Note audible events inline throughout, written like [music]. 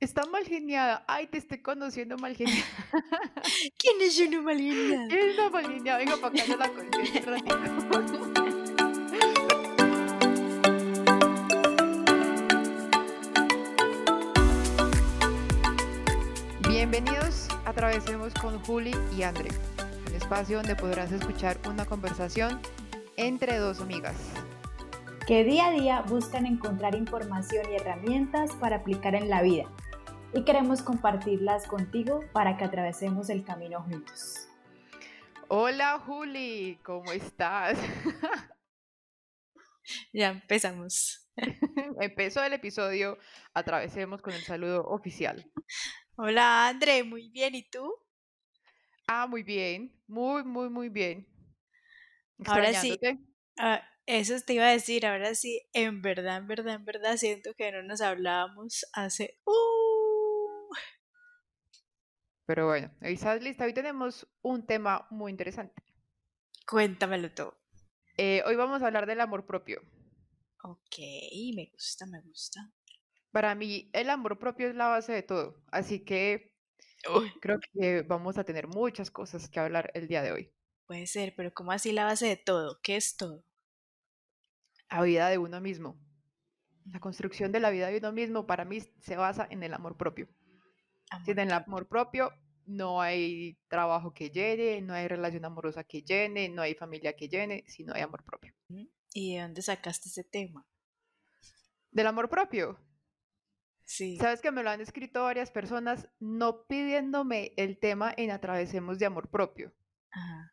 Está mal geniada. Ay, te estoy conociendo mal geniada. [laughs] ¿Quién es uno mal geniado? ¿Quién es la mal geniada? Venga para acá, yo la un ratito. [laughs] Bienvenidos a Atravesemos con Juli y André, un espacio donde podrás escuchar una conversación entre dos amigas. que día a día buscan encontrar información y herramientas para aplicar en la vida. Y queremos compartirlas contigo para que atravesemos el camino juntos. Hola Juli, ¿cómo estás? [laughs] Ya empezamos. [laughs] Empezó el episodio, atravesemos con el saludo oficial. Hola André, muy bien. ¿Y tú? Ah, muy bien, muy, muy, muy bien. Ahora sí. Ah, eso te iba a decir. Ahora sí, en verdad, en verdad, en verdad, siento que no nos hablábamos hace... Uh, Pero bueno, ¿estás lista? Hoy tenemos un tema muy interesante. cuéntamelo todo. Eh, hoy vamos a hablar del amor propio. Ok, me gusta, me gusta. Para mí, el amor propio es la base de todo, así que Uy, creo que vamos a tener muchas cosas que hablar el día de hoy. puede ser, pero ¿cómo así la base de todo? ¿Qué es todo? La vida de uno mismo. La construcción de la vida de uno mismo para mí se basa en el amor propio. Sin Amor el propio. amor propio no hay trabajo que llene, no hay relación amorosa que llene, no hay familia que llene, si no hay amor propio. ¿Y de dónde sacaste ese tema? Del amor propio. Sí. Sabes que me lo han escrito varias personas no pidiéndome el tema en Atravesemos de amor propio, Ajá.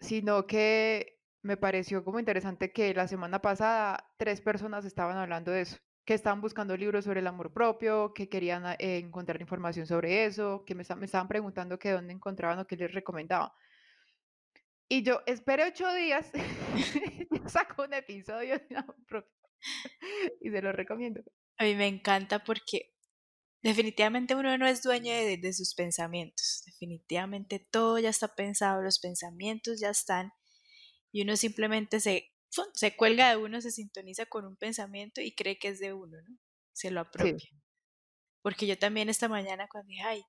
sino que me pareció como interesante que la semana pasada tres personas estaban hablando de eso, que estaban buscando libros sobre el amor propio, que querían ah, eh, encontrar información sobre eso, que me, me estaban preguntando que dónde encontraban o qué les recomendaba. Y yo esperé ocho días, [laughs] saco un episodio de amor propio [laughs] y se lo recomiendo. A mí me encanta porque definitivamente uno no es dueño de, de sus pensamientos. Definitivamente todo ya está pensado, los pensamientos ya están y uno simplemente se. Se cuelga de uno, se sintoniza con un pensamiento y cree que es de uno, ¿no? Se lo Sí, apropia. Porque yo también esta mañana cuando dije, ay,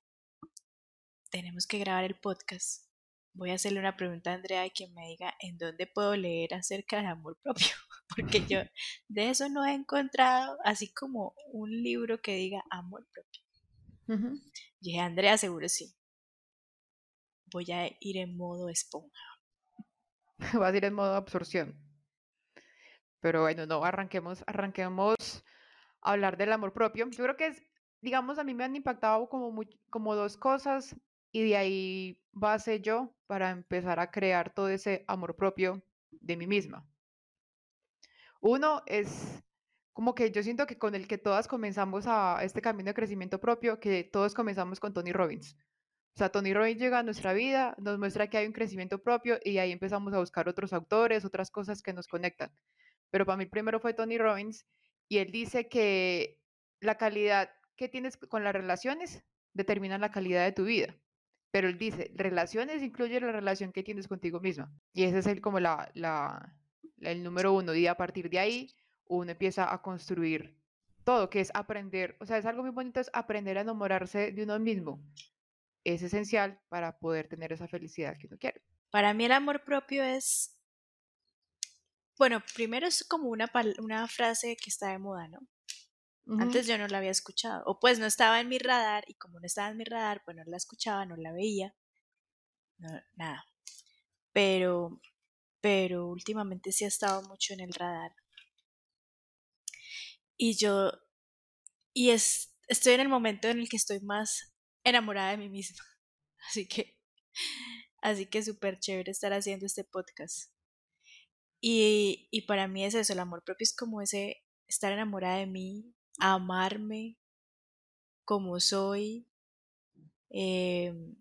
tenemos que grabar el podcast, voy a hacerle una pregunta a Andrea y que me diga en dónde puedo leer acerca del amor propio. [laughs] Porque yo [laughs] de eso no he encontrado así como un libro que diga amor propio. Y dije, Andrea, seguro sí. Voy a ir en modo esponja. [laughs] va a ir en modo absorción. Pero bueno, no, arranquemos, arranquemos a hablar del amor propio. Yo creo que es, digamos, a mí me han impactado como, como dos cosas y de ahí base yo para empezar a crear todo ese amor propio de mí misma. Uno es como que yo siento que con el que todas comenzamos a este camino de crecimiento propio, que todos comenzamos con Tony Robbins. O sea, Tony Robbins llega a nuestra vida, nos muestra que hay un crecimiento propio y ahí empezamos a buscar otros autores, otras cosas que nos conectan. Pero para mí primero fue Tony Robbins y él dice que la calidad que tienes con las relaciones determina la calidad de tu vida. Pero él dice, relaciones incluye la relación que tienes contigo misma. Y ese es el, como la, el número uno. Y a partir de ahí uno empieza a construir todo, que es aprender. O sea, es algo muy bonito, es aprender a enamorarse de uno mismo. Es esencial para poder tener esa felicidad que uno quiere. Para mí el amor propio es, bueno, primero es como una, una frase que está de moda, ¿no? Antes yo no la había escuchado, o pues no estaba en mi radar, y como no estaba en mi radar, pues no la escuchaba, no la veía, no, nada. Pero, pero últimamente sí ha estado mucho en el radar. Y yo, y es, estoy en el momento en el que estoy más enamorada de mí misma. [laughs] Así que, así que súper chévere estar haciendo este podcast. Y, y para mí es eso, el amor propio es como ese estar enamorada de mí, amarme como soy, em,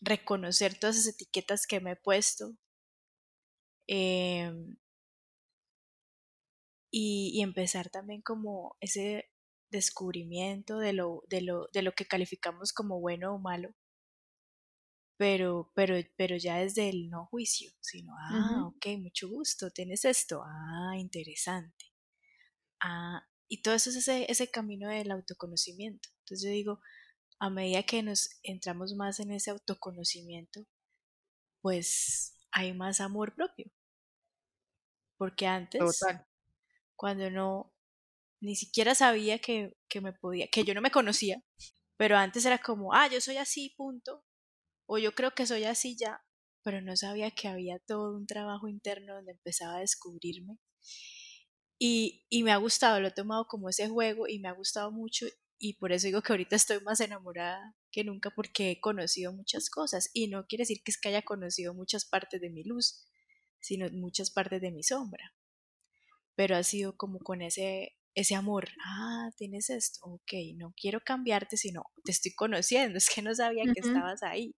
reconocer todas esas etiquetas que me he puesto em, y, y empezar también como ese descubrimiento de lo, de lo, de lo que calificamos como bueno o malo, pero, pero, pero ya desde el no juicio, sino, ah, ujú. ok, mucho gusto, tienes esto, ah, interesante, ah, y todo eso es ese, ese camino del autoconocimiento. Entonces yo digo, a medida que nos entramos más en ese autoconocimiento, pues hay más amor propio. Porque antes, cuando no, ni siquiera sabía que, que, me podía, que yo no me conocía, pero antes era como, ah, yo soy así, punto, o yo creo que soy así ya, pero no sabía que había todo un trabajo interno donde empezaba a descubrirme. Y, y me ha gustado, lo he tomado como ese juego y me ha gustado mucho y por eso digo que ahorita estoy más enamorada que nunca porque he conocido muchas cosas y no quiere decir que es que haya conocido muchas partes de mi luz, sino muchas partes de mi sombra. Pero ha sido como con ese ese amor, ah, tienes esto, ok, no quiero cambiarte, sino te estoy conociendo, [laughs] es que no sabía que estabas ahí.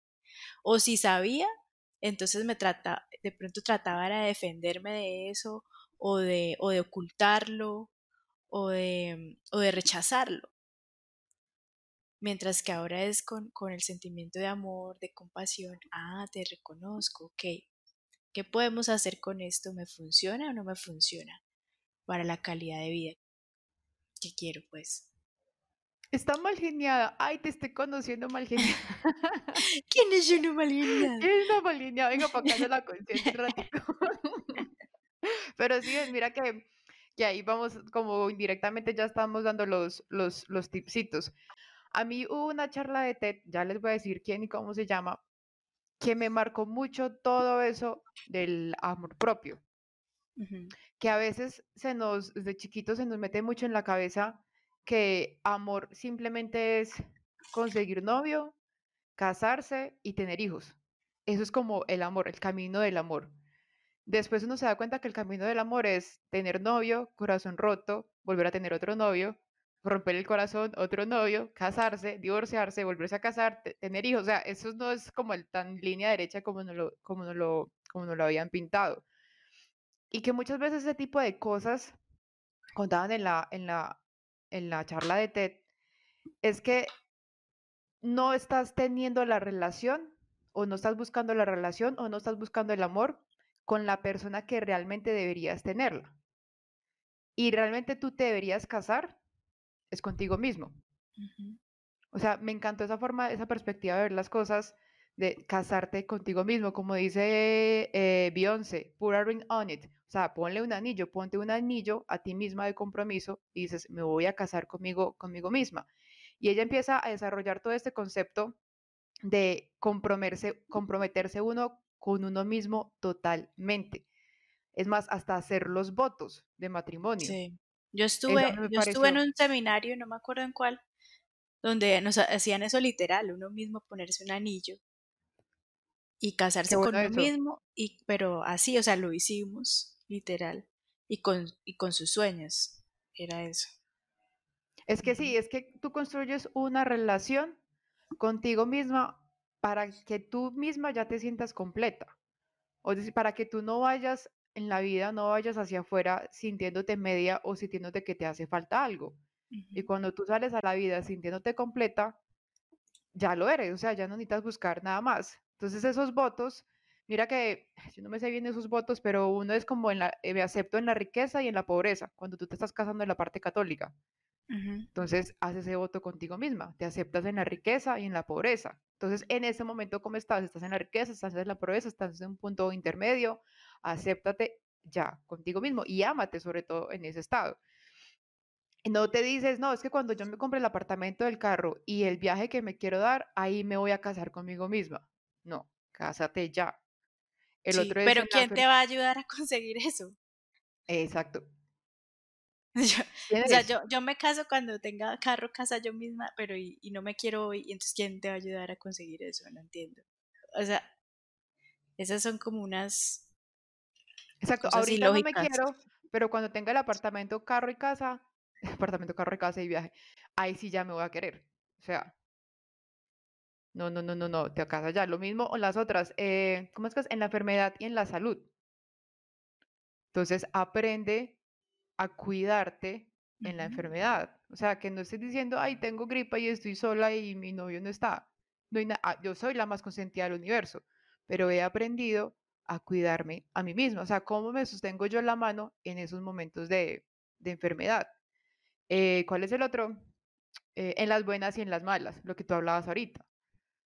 O si sabía, entonces me trata, de pronto trataba de defenderme de eso, o de, o de ocultarlo, o de, o de rechazarlo. Mientras que ahora es con, con el sentimiento de amor, de compasión, ah, te reconozco, ok, ¿qué podemos hacer con esto? ¿Me funciona o no me funciona para la calidad de vida que quiero, pues? Está mal geniada. Ay, te estoy conociendo mal geniada. [laughs] ¿Quién es uno mal geniada? ¿Quién es una mal geniada? Venga para acá, la conciencia un [laughs] ratito. [laughs] Pero sí, mira que, que ahí vamos, como indirectamente ya estamos dando los, los, los tipsitos. A mí hubo una charla de TED, ya les voy a decir quién y cómo se llama, que me marcó mucho todo eso del amor propio. Que a veces se nos, desde chiquitos se nos mete mucho en la cabeza que amor simplemente es conseguir novio, casarse y tener hijos. Eso es como el amor, el camino del amor. Después uno se da cuenta que el camino del amor es tener novio, corazón roto, volver a tener otro novio, romper el corazón, otro novio, casarse, divorciarse, volverse a casar, tener hijos. O sea, eso no es como el tan línea derecha como nos lo, como no lo, como nos lo habían pintado. Y que muchas veces ese tipo de cosas contaban en la, en la, en la charla de TED, es que no estás teniendo la relación o no estás buscando la relación o no estás buscando el amor con la persona que realmente deberías tenerla. Y realmente tú te deberías casar es contigo mismo. O sea, me encantó esa forma, esa perspectiva de ver las cosas, de casarte contigo mismo, como dice eh, Beyoncé, put a ring on it. O sea, ponle un anillo, ponte un anillo a ti misma de compromiso y dices, me voy a casar conmigo, conmigo misma. Y ella empieza a desarrollar todo este concepto de comprometerse, comprometerse uno con uno mismo totalmente. Es más, hasta hacer los votos de matrimonio. Sí. Yo estuve, yo estuve en un seminario, no me acuerdo en cuál, donde nos hacían eso literal, uno mismo ponerse un anillo y casarse con uno mismo, y, pero así, o sea, lo hicimos literal, y con, y con sus sueños. Era eso. Es que sí, es que tú construyes una relación contigo misma para que tú misma ya te sientas completa. O decir, para que tú no vayas en la vida, no vayas hacia afuera sintiéndote media o sintiéndote que te hace falta algo. Y cuando tú sales a la vida sintiéndote completa, ya lo eres, o sea, ya no necesitas buscar nada más. Entonces esos votos Mira que yo no me sé bien esos votos, pero uno es como en la, eh, me acepto en la riqueza y en la pobreza, cuando tú te estás casando en la parte católica. Entonces, haces ese voto contigo misma, te aceptas en la riqueza y en la pobreza. Entonces, en ese momento, ¿cómo estás? ¿Estás en la riqueza? ¿Estás en la pobreza? ¿Estás en un punto intermedio? Acéptate ya contigo mismo y ámate sobre todo en ese estado. No te dices, no, es que cuando yo me compre el apartamento del carro y el viaje que me quiero dar, ahí me voy a casar conmigo misma. No, cásate ya pero ¿quién te va a ayudar a [laughs] conseguir eso? Exacto. [laughs] o sea, yo, yo, me caso cuando tenga carro, casa yo misma, pero y, no me quiero hoy, y entonces ¿quién te va a ayudar a conseguir eso? No entiendo. O sea, esas son como unas... Exacto, ahorita no me quiero, pero cuando tenga el apartamento, carro y casa, [laughs] apartamento, carro y casa y viaje, ahí sí ya me voy a querer. O sea, no, no, no, no, no, te acasas ya. Lo mismo en las otras. Eh, ¿Cómo es que es? En la enfermedad y en la salud. Entonces, aprende a cuidarte en la enfermedad. O sea, que no estés diciendo, ay, tengo gripa y estoy sola y mi novio no está. No hay ah, yo soy la más consentida del universo, pero he aprendido a cuidarme a mí misma. O sea, cómo me sostengo yo la mano en esos momentos de, de enfermedad. Eh, ¿Cuál es el otro? Eh, en las buenas y en las malas, lo que tú hablabas ahorita,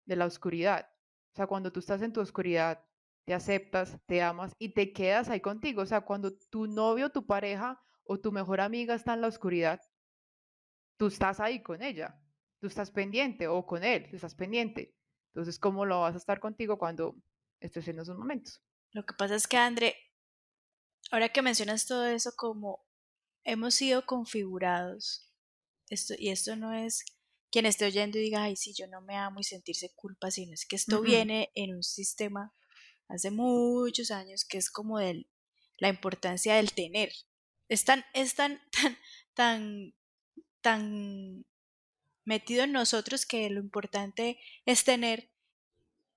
de la oscuridad. O sea, cuando tú estás en tu oscuridad, te aceptas, te amas y te quedas ahí contigo. O sea, cuando tu novio, tu pareja o tu mejor amiga está en la oscuridad, tú estás ahí con ella, tú estás pendiente o con él, tú estás pendiente. Entonces, ¿cómo lo vas a estar contigo cuando estés en esos momentos? Lo que pasa es que, André, ahora que mencionas todo eso, como hemos sido configurados, esto, y esto no es quien esté oyendo y diga, ay, sí, yo no me amo y sentirse culpa, sino es que esto viene en un sistema hace muchos años que es como de la importancia del tener. Es tan, es tan, [laughs] tan, tan, tan metido en nosotros que lo importante es tener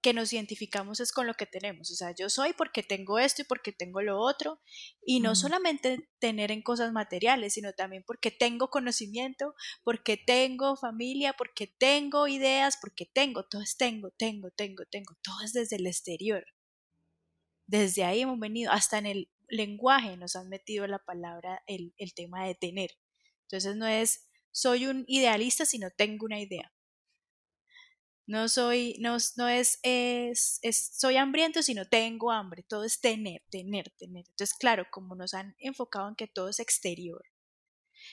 que nos identificamos es con lo que tenemos. O sea, yo soy porque tengo esto y porque tengo lo otro. Y no solamente tener en cosas materiales, sino también porque tengo conocimiento, porque tengo familia, porque tengo ideas, porque tengo, todo es tengo, tengo, tengo, tengo. Todo es desde el exterior. Desde ahí hemos venido, hasta en el lenguaje nos han metido la palabra, el, el tema de tener. Entonces no es soy un idealista, sino tengo una idea. No soy, no, no es, es, soy hambriento, sino tengo hambre. Todo es tener, tener, tener. Entonces, claro, como nos han enfocado en que todo es exterior.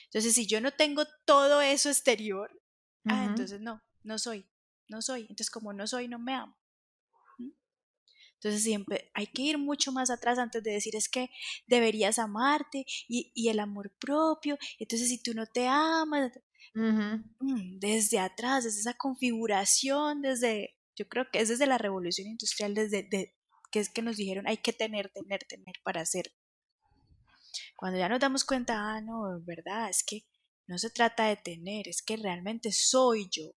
Entonces, si yo no tengo todo eso exterior, ah, entonces no, no soy, no soy. Entonces, como no soy, no me amo. Entonces siempre hay que ir mucho más atrás antes de decir es que deberías amarte y, y el amor propio. Entonces si tú no te amas, Mm, desde atrás, desde esa configuración, desde, yo creo que es desde la revolución industrial, desde que es que nos dijeron hay que tener, tener, tener para hacer. Cuando ya nos damos cuenta, ah, no, es verdad, es que no se trata de tener, es que realmente soy yo.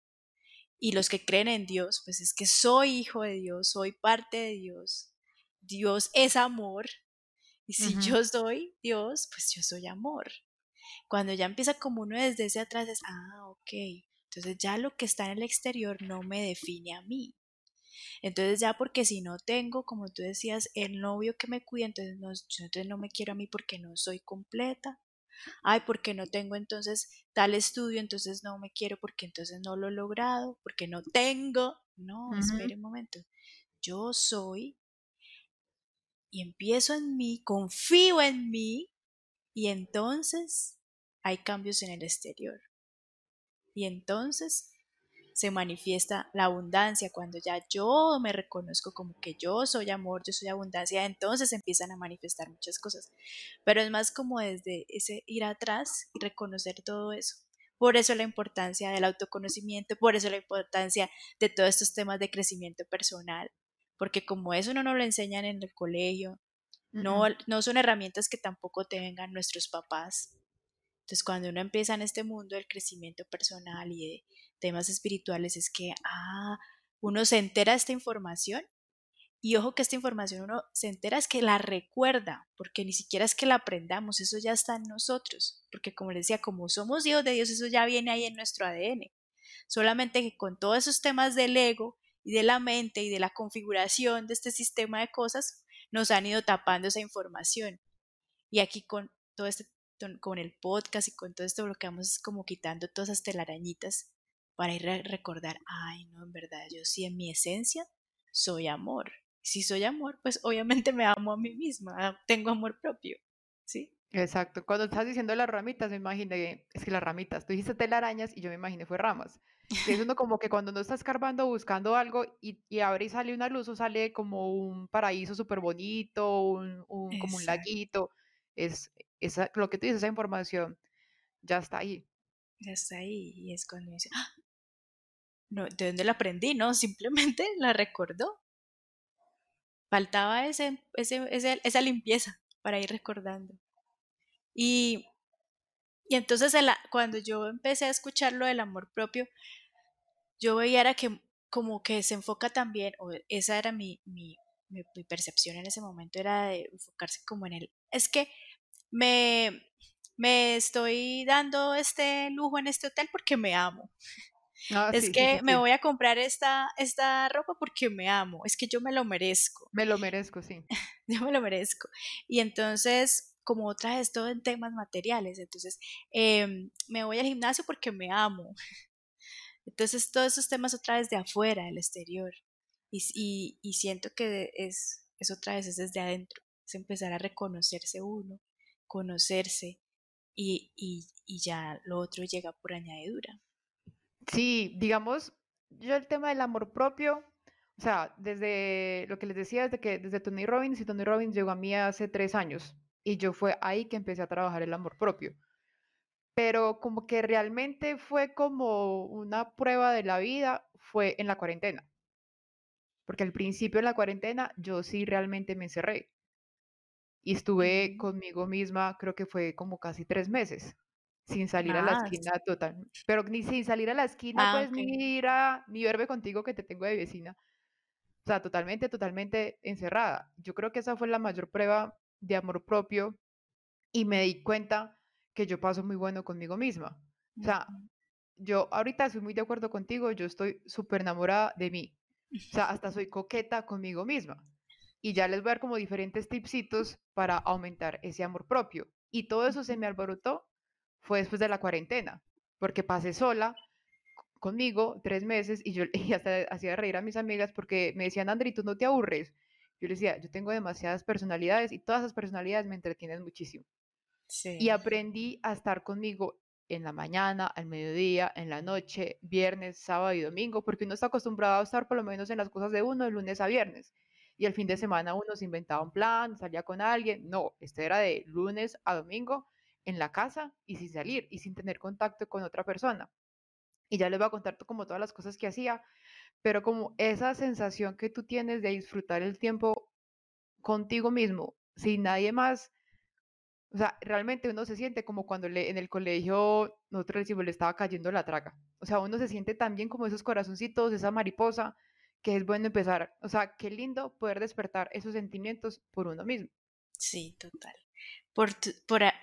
Y los que creen en Dios, pues es que soy hijo de Dios, soy parte de Dios. Dios es amor. Y si yo soy Dios, pues yo soy amor. Cuando ya empieza como uno desde ese atrás es, ah, ok, entonces ya lo que está en el exterior no me define a mí. Entonces ya porque si no tengo, como tú decías, el novio que me cuida, entonces no, entonces no me quiero a mí porque no soy completa. Ay, porque no tengo entonces tal estudio, entonces no me quiero porque entonces no lo he logrado, porque no tengo. No, espere un momento. Yo soy y empiezo en mí, confío en mí y entonces hay cambios en el exterior. Y entonces se manifiesta la abundancia. Cuando ya yo me reconozco como que yo soy amor, yo soy abundancia, entonces empiezan a manifestar muchas cosas. Pero es más como desde ese ir atrás y reconocer todo eso. Por eso la importancia del autoconocimiento, por eso la importancia de todos estos temas de crecimiento personal, porque como eso no nos lo enseñan en el colegio, no, no son herramientas que tampoco tengan nuestros papás, entonces, cuando uno empieza en este mundo del crecimiento personal y de temas espirituales, es que, ah, uno se entera de esta información y ojo que esta información uno se entera es que la recuerda, porque ni siquiera es que la aprendamos, eso ya está en nosotros, porque como les decía, como somos hijos de Dios, eso ya viene ahí en nuestro ADN. Solamente que con todos esos temas del ego y de la mente y de la configuración de este sistema de cosas, nos han ido tapando esa información. Y aquí con todo este con el podcast y con todo esto lo que vamos es como quitando todas esas telarañitas para ir a recordar, ay, no, en verdad, yo sí en mi esencia soy amor. Si soy amor, pues obviamente me amo a mí misma, tengo amor propio, ¿sí? Exacto. Cuando estás diciendo las ramitas, me imaginé, es que las ramitas, tú dijiste telarañas y yo me imaginé fue ramas. es [laughs] uno como que cuando uno está escarbando, buscando algo y, y abre y sale una luz o sale como un paraíso súper bonito, un, un como un laguito, es esa, lo que tú dices, esa información ya está ahí. Ya está ahí. Y es cuando dice, ¡Ah! no, ¿de dónde la aprendí? No, simplemente [laughs] la recordó. Faltaba ese, ese, esa limpieza para ir recordando. Y, y entonces cuando yo empecé a escuchar lo del amor propio, yo veía era que como que se enfoca también, o esa era mi, mi, mi, percepción en ese momento, era de enfocarse como en el, es que me, me estoy dando este lujo en este hotel porque me amo. Ah, es que me voy a comprar esta, esta ropa porque me amo, es que yo me lo merezco. Me lo merezco, sí. [laughs] yo me lo merezco. Y entonces, como otra vez todo en temas materiales. Entonces, em, me voy al gimnasio porque me amo. [laughs] Entonces, todos esos temas otra vez de afuera, del exterior. Y, y, siento que es, es otra vez es desde adentro, es empezar a reconocerse uno, conocerse y, y, y ya lo otro llega por añadidura. Sí, digamos, yo el tema del amor propio, o sea, desde lo que les decía, desde que desde Tony Robbins y Tony Robbins llegó a mí hace tres años y yo fue ahí que empecé a trabajar el amor propio. Pero como que realmente fue como una prueba de la vida, fue en la cuarentena. Porque al principio de la cuarentena yo sí realmente me encerré. Y estuve conmigo misma, creo que fue como casi tres meses sin salir a la esquina total, pero ni sin salir a la esquina, ah, pues ni ir a, ni verme contigo que te tengo de vecina. O sea, totalmente, totalmente encerrada. Yo creo que esa fue la mayor prueba de amor propio y me di cuenta que yo paso muy bueno conmigo misma. O sea, yo ahorita soy muy de acuerdo contigo, yo estoy súper enamorada de mí. O sea, hasta soy coqueta conmigo misma. Y ya les voy a dar como diferentes tipsitos para aumentar ese amor propio. Y todo eso se me alborotó fue después de la cuarentena, porque pasé sola conmigo tres meses y yo [laughs] y hasta hacía reír a mis amigas porque me decían, Andri, tú no te aburres. Yo les decía, yo tengo demasiadas personalidades y todas esas personalidades me entretienen muchísimo. Y aprendí a estar conmigo en la mañana, al mediodía, en la noche, viernes, sábado y domingo, porque uno está acostumbrado a estar por lo menos en las cosas de uno de lunes a viernes. Y al fin de semana uno se inventaba un plan, salía con alguien. No, este era de lunes a domingo en la casa y sin salir y sin tener contacto con otra persona. Y ya les voy a contar como todas las cosas que hacía, pero como esa sensación que tú tienes de disfrutar el tiempo contigo mismo, sin nadie más, o sea, realmente uno se siente como cuando le, en el colegio nosotros decimos le estaba cayendo la traga. O sea, uno se siente también como esos corazoncitos, esa mariposa, que es bueno empezar. O sea, qué lindo poder despertar esos sentimientos por uno mismo. Sí, total. Por,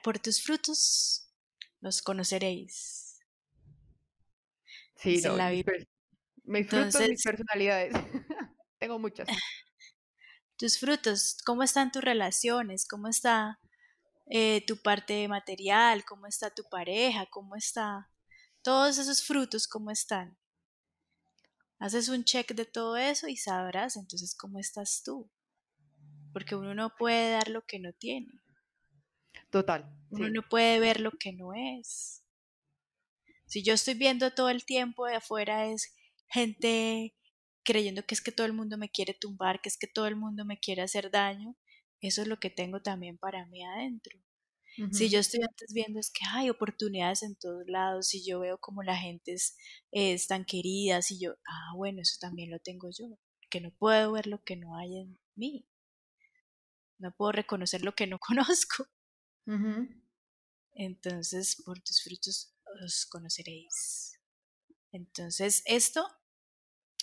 por, tus frutos los conoceréis. Sí, no, mis, frutos, mis personalidades. [laughs] Tengo muchas. [laughs] Tus frutos, ¿cómo están tus relaciones? ¿Cómo está eh, tu parte material? ¿Cómo está tu pareja? ¿Cómo está todos esos frutos? ¿Cómo están? Haces un check de todo eso y sabrás entonces cómo estás tú. Porque uno no puede dar lo que no tiene. Total. Uno no puede ver lo que no es. Si yo estoy viendo todo el tiempo de afuera es gente creyendo que es que todo el mundo me quiere tumbar, que es que todo el mundo me quiere hacer daño, eso es lo que tengo también para mí adentro. Si yo estoy antes viendo es que hay oportunidades en todos lados, si yo veo como la gente es, es tan querida, si yo, ah, bueno, eso también lo tengo yo, que no puedo ver lo que no hay en mí. No puedo reconocer lo que no [laughs] conozco. Entonces, por tus frutos os conoceréis. Entonces, esto,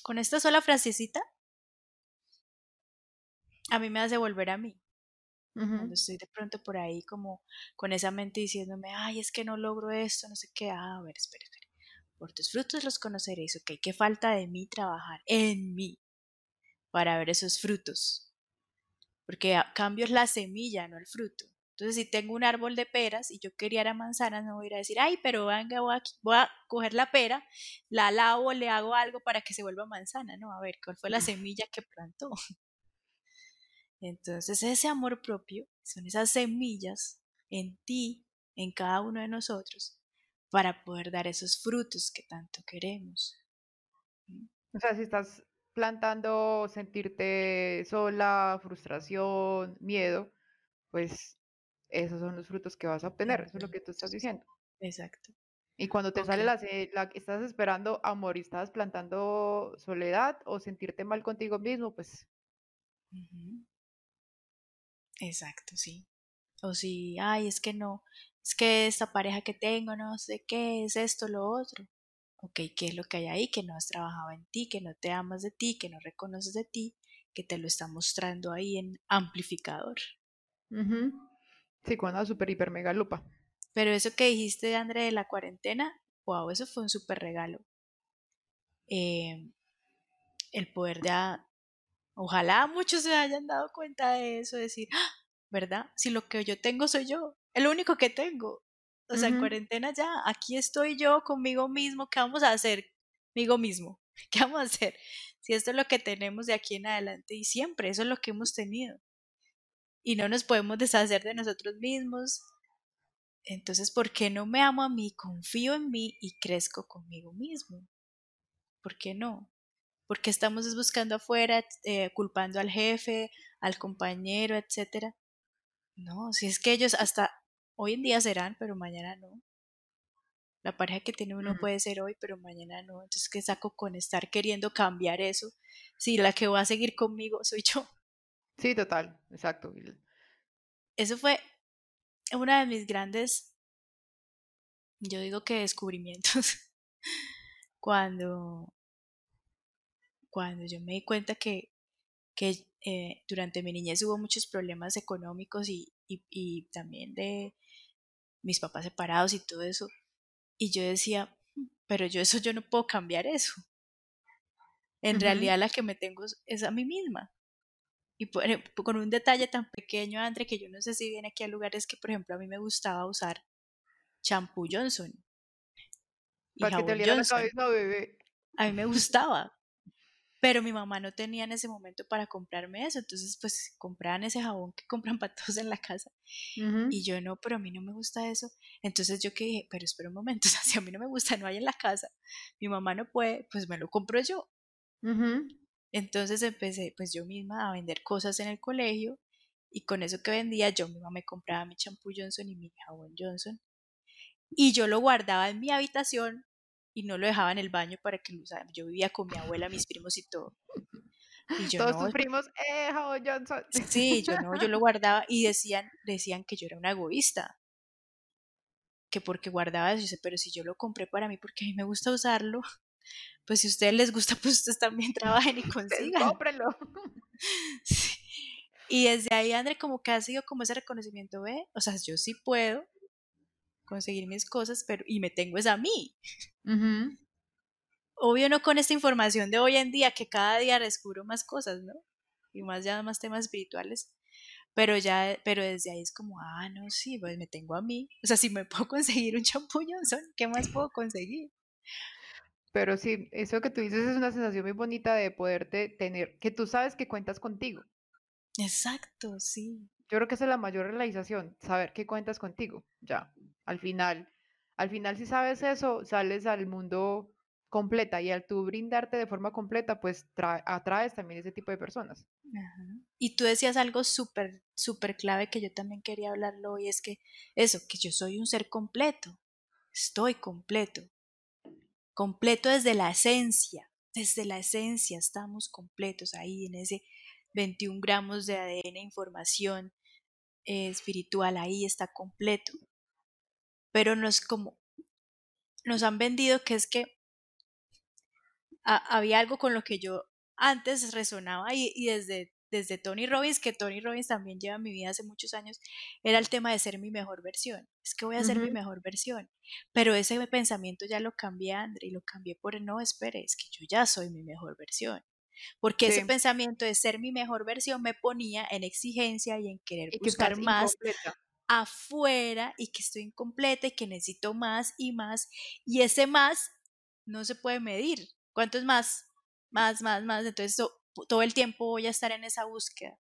con esta sola frasecita, a mí me hace volver a mí. Cuando estoy de pronto por ahí como con esa mente diciéndome, ay, es que no logro esto, no sé qué, ah, a ver, espera, espera. Por tus frutos los conoceréis, ok, ¿qué falta de mí trabajar en mí para ver esos frutos? Porque cambio es la semilla, no el fruto. Entonces, si tengo un árbol de peras y yo quería la manzana, no voy a ir a decir, ay, pero venga, voy a, voy a coger la pera, la lavo, le hago algo para que se vuelva manzana, ¿no? A ver, ¿cuál fue la semilla que plantó? [laughs] Entonces, ese amor propio son esas semillas en ti, en cada uno de nosotros, para poder dar esos frutos que tanto queremos. O sea, si estás plantando sentirte sola, frustración, miedo, pues esos son los frutos que vas a obtener, eso es lo que tú estás diciendo. Exacto. Y cuando te sale la, la, estás esperando amor y estás plantando soledad o sentirte mal contigo mismo, pues... Exacto, sí. O si, ay, es que no, es que esta pareja que tengo, no sé qué, es esto, lo otro. Ok, ¿qué es lo que hay ahí? Que no has trabajado en ti, que no te amas de ti, que no reconoces de ti, que te lo está mostrando ahí en amplificador. Sí, una super hiper mega lupa. Pero eso que dijiste, André, de la cuarentena, wow, eso fue un super regalo. Em, el poder de... ojalá muchos se hayan dado cuenta de eso, decir, ¡Ah! ¿verdad? Si lo que yo tengo soy yo, el único que tengo. O sea, en cuarentena ya, aquí estoy yo conmigo mismo, ¿qué vamos a hacer? Conmigo mismo, [laughs] ¿qué vamos a hacer? Si esto es lo que tenemos de aquí en adelante y siempre, eso es lo que hemos tenido. Y no nos podemos deshacer de nosotros mismos. Entonces, ¿por qué no me amo a mí, confío en mí y crezco conmigo mismo? ¿Por qué no? Porque estamos buscando afuera, eh, culpando al jefe, al compañero, etcétera. No, si es que ellos hasta hoy en día serán, pero mañana no. La pareja que tiene uno puede ser hoy, pero mañana no. Entonces, ¿qué saco con estar queriendo cambiar eso? Si la que va a seguir conmigo soy yo. Sí, total, exacto. Eso fue una de mis grandes, yo digo que descubrimientos, [laughs] cuando, cuando yo me di cuenta que, que eh, durante mi niñez hubo muchos problemas económicos y, también de mis papás separados y todo eso. Y yo decía, mm, pero yo eso yo no puedo cambiar eso. En realidad la que me tengo es a mí misma. Y con un detalle tan pequeño, Andre, que yo no sé si viene aquí a lugares que, por ejemplo, a mí me gustaba usar champú Johnson. Y Para que te Johnson. La bebé. A mí me gustaba [laughs] pero mi mamá no tenía en ese momento para comprarme eso, entonces pues compraban ese jabón que compran para todos en la casa y yo no, pero a mí no me gusta eso, entonces yo que dije, pero espera un momento, [laughs] si a mí no me gusta, no hay en la casa, mi mamá no puede, pues me lo compro yo. Entonces empecé pues yo misma a vender cosas en el colegio y con eso que vendía yo misma me compraba mi champú Johnson y mi jabón Johnson y yo lo guardaba en mi habitación y no lo dejaba en el baño para que lo usara. Yo vivía con mi abuela, mis primos y todo. Y yo Todos tus primos, eh, Johnson. Sí, yo no, yo lo [laughs] guardaba y decían, decían que yo era una egoísta. Que porque guardaba eso, pero si yo lo compré para mí porque a mí me gusta usarlo, pues si a ustedes les gusta, pues ustedes también [laughs] trabajen y consigan. Cómprenlo. [laughs] Y desde ahí, André, como que ha sido como ese reconocimiento, ¿ve? O sea, yo sí puedo, conseguir mis cosas, pero y me tengo es a mí. Obvio no con esta información de hoy en día que cada día descubro más cosas, ¿no? Y más ya más temas espirituales. Pero ya, pero desde ahí es como, ah, no, sí, pues me tengo a mí. O sea, si me puedo [laughs] conseguir un champú Johnson, ¿qué más puedo conseguir? Pero sí, eso que tú dices es una sensación muy bonita de poderte tener, que tú sabes que cuentas contigo. Exacto, sí. Yo creo que esa es la mayor realización, saber que cuentas contigo, ya al final. Al final, si sabes eso, sales al mundo completa y al tú brindarte de forma completa, pues atraes también ese tipo de personas. Y tú decías algo súper, súper clave que yo también quería hablarlo hoy, es que eso, que yo soy un ser completo, estoy completo, completo desde la esencia, desde la esencia estamos completos ahí en ese 21 gramos de ADN, información eh, espiritual, ahí está completo. Pero nos como nos han vendido que es que había algo con lo que yo antes resonaba y, y, desde, desde Tony Robbins, que Tony Robbins también lleva mi vida hace muchos años, era el tema de ser mi mejor versión. Es que voy a ser mi mejor versión. Pero ese pensamiento ya lo cambié, André, y lo cambié por no, espere, es que yo ya soy mi mejor versión. Porque ese pensamiento de ser mi mejor versión me ponía en exigencia y en querer buscar más afuera y que estoy incompleta y que necesito más y más. Y ese más no se puede medir. ¿Cuánto es más? Más, más, más. Entonces todo el tiempo voy a estar en esa búsqueda.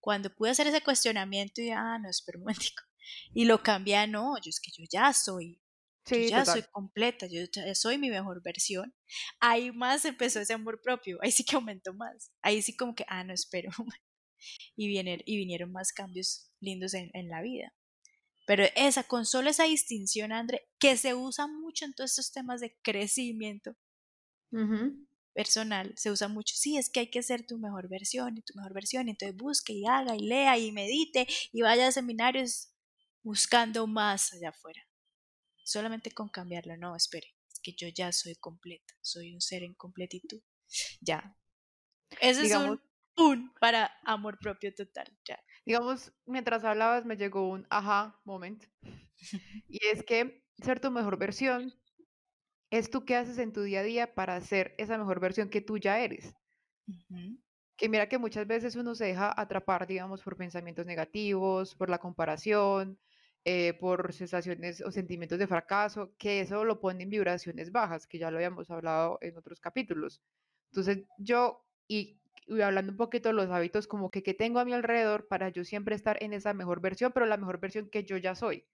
Cuando pude hacer ese cuestionamiento y, ah, no, espera un [laughs] momentico. Y lo cambié no, yo es que yo ya soy, yo ya soy completa, yo ya soy mi mejor versión. Ahí más empezó ese amor propio, ahí sí que aumentó más. Ahí sí como que, ah, no, espero. y, vinieron, y vinieron más cambios lindos en, en la vida. Pero esa, con solo esa distinción, André, que se usa mucho en todos estos temas de crecimiento personal, se usa mucho. Sí, es que hay que ser tu mejor versión y tu mejor versión. Entonces busque y haga y lea y medite y vaya a seminarios buscando más allá afuera. Solamente con cambiarlo, no, espere, es que yo ya soy completa, soy un ser en completitud. Ya. Ese es un, un para amor propio total, ya digamos, mientras hablabas me llegó un aha moment. [laughs] Y es que ser tu mejor versión es tú qué haces en tu día a día para ser esa mejor versión que tú ya eres. Que mira que muchas veces uno se deja atrapar, digamos, por pensamientos negativos, por la comparación, eh, por sensaciones o sentimientos de fracaso, que eso lo pone en vibraciones bajas, que ya lo habíamos hablado en otros capítulos. Entonces yo, y, hablando un poquito de los hábitos, como que, que tengo a mi alrededor para yo siempre estar en esa mejor versión, pero la mejor versión que yo ya soy.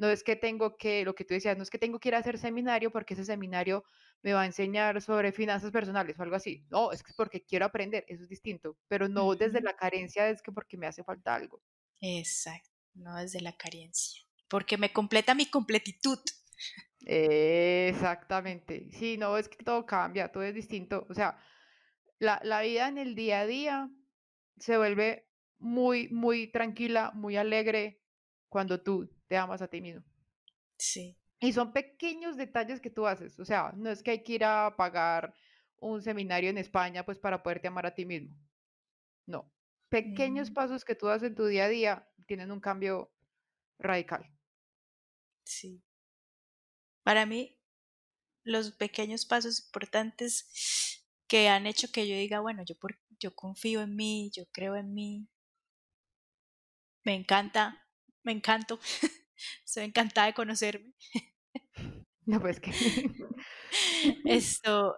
No es que tengo que, lo que tú decías, no es que tengo que ir a hacer seminario porque ese seminario me va a enseñar sobre finanzas personales o algo así. No, es que porque quiero aprender, eso es distinto, pero no desde la carencia, es que porque me hace falta algo. Exacto, no desde la carencia, porque me completa mi completitud. exactamente, sí, no, es que todo cambia, todo es distinto. O sea, la, la vida en el día a día se vuelve muy, muy tranquila, muy alegre cuando tú te amas a ti mismo. Sí. Y son pequeños detalles que tú haces. O sea, no es que hay que ir a pagar un seminario en España pues para poderte amar a ti mismo. No. Pequeños pasos que tú haces en tu día a día tienen un cambio radical. Sí. Para mí, los pequeños pasos importantes que han hecho que yo diga, bueno, yo, por, yo confío en mí, yo creo en mí, me encanta, me encanto, [laughs] estoy encantada de conocerme. [laughs] No, pues que. [laughs] Esto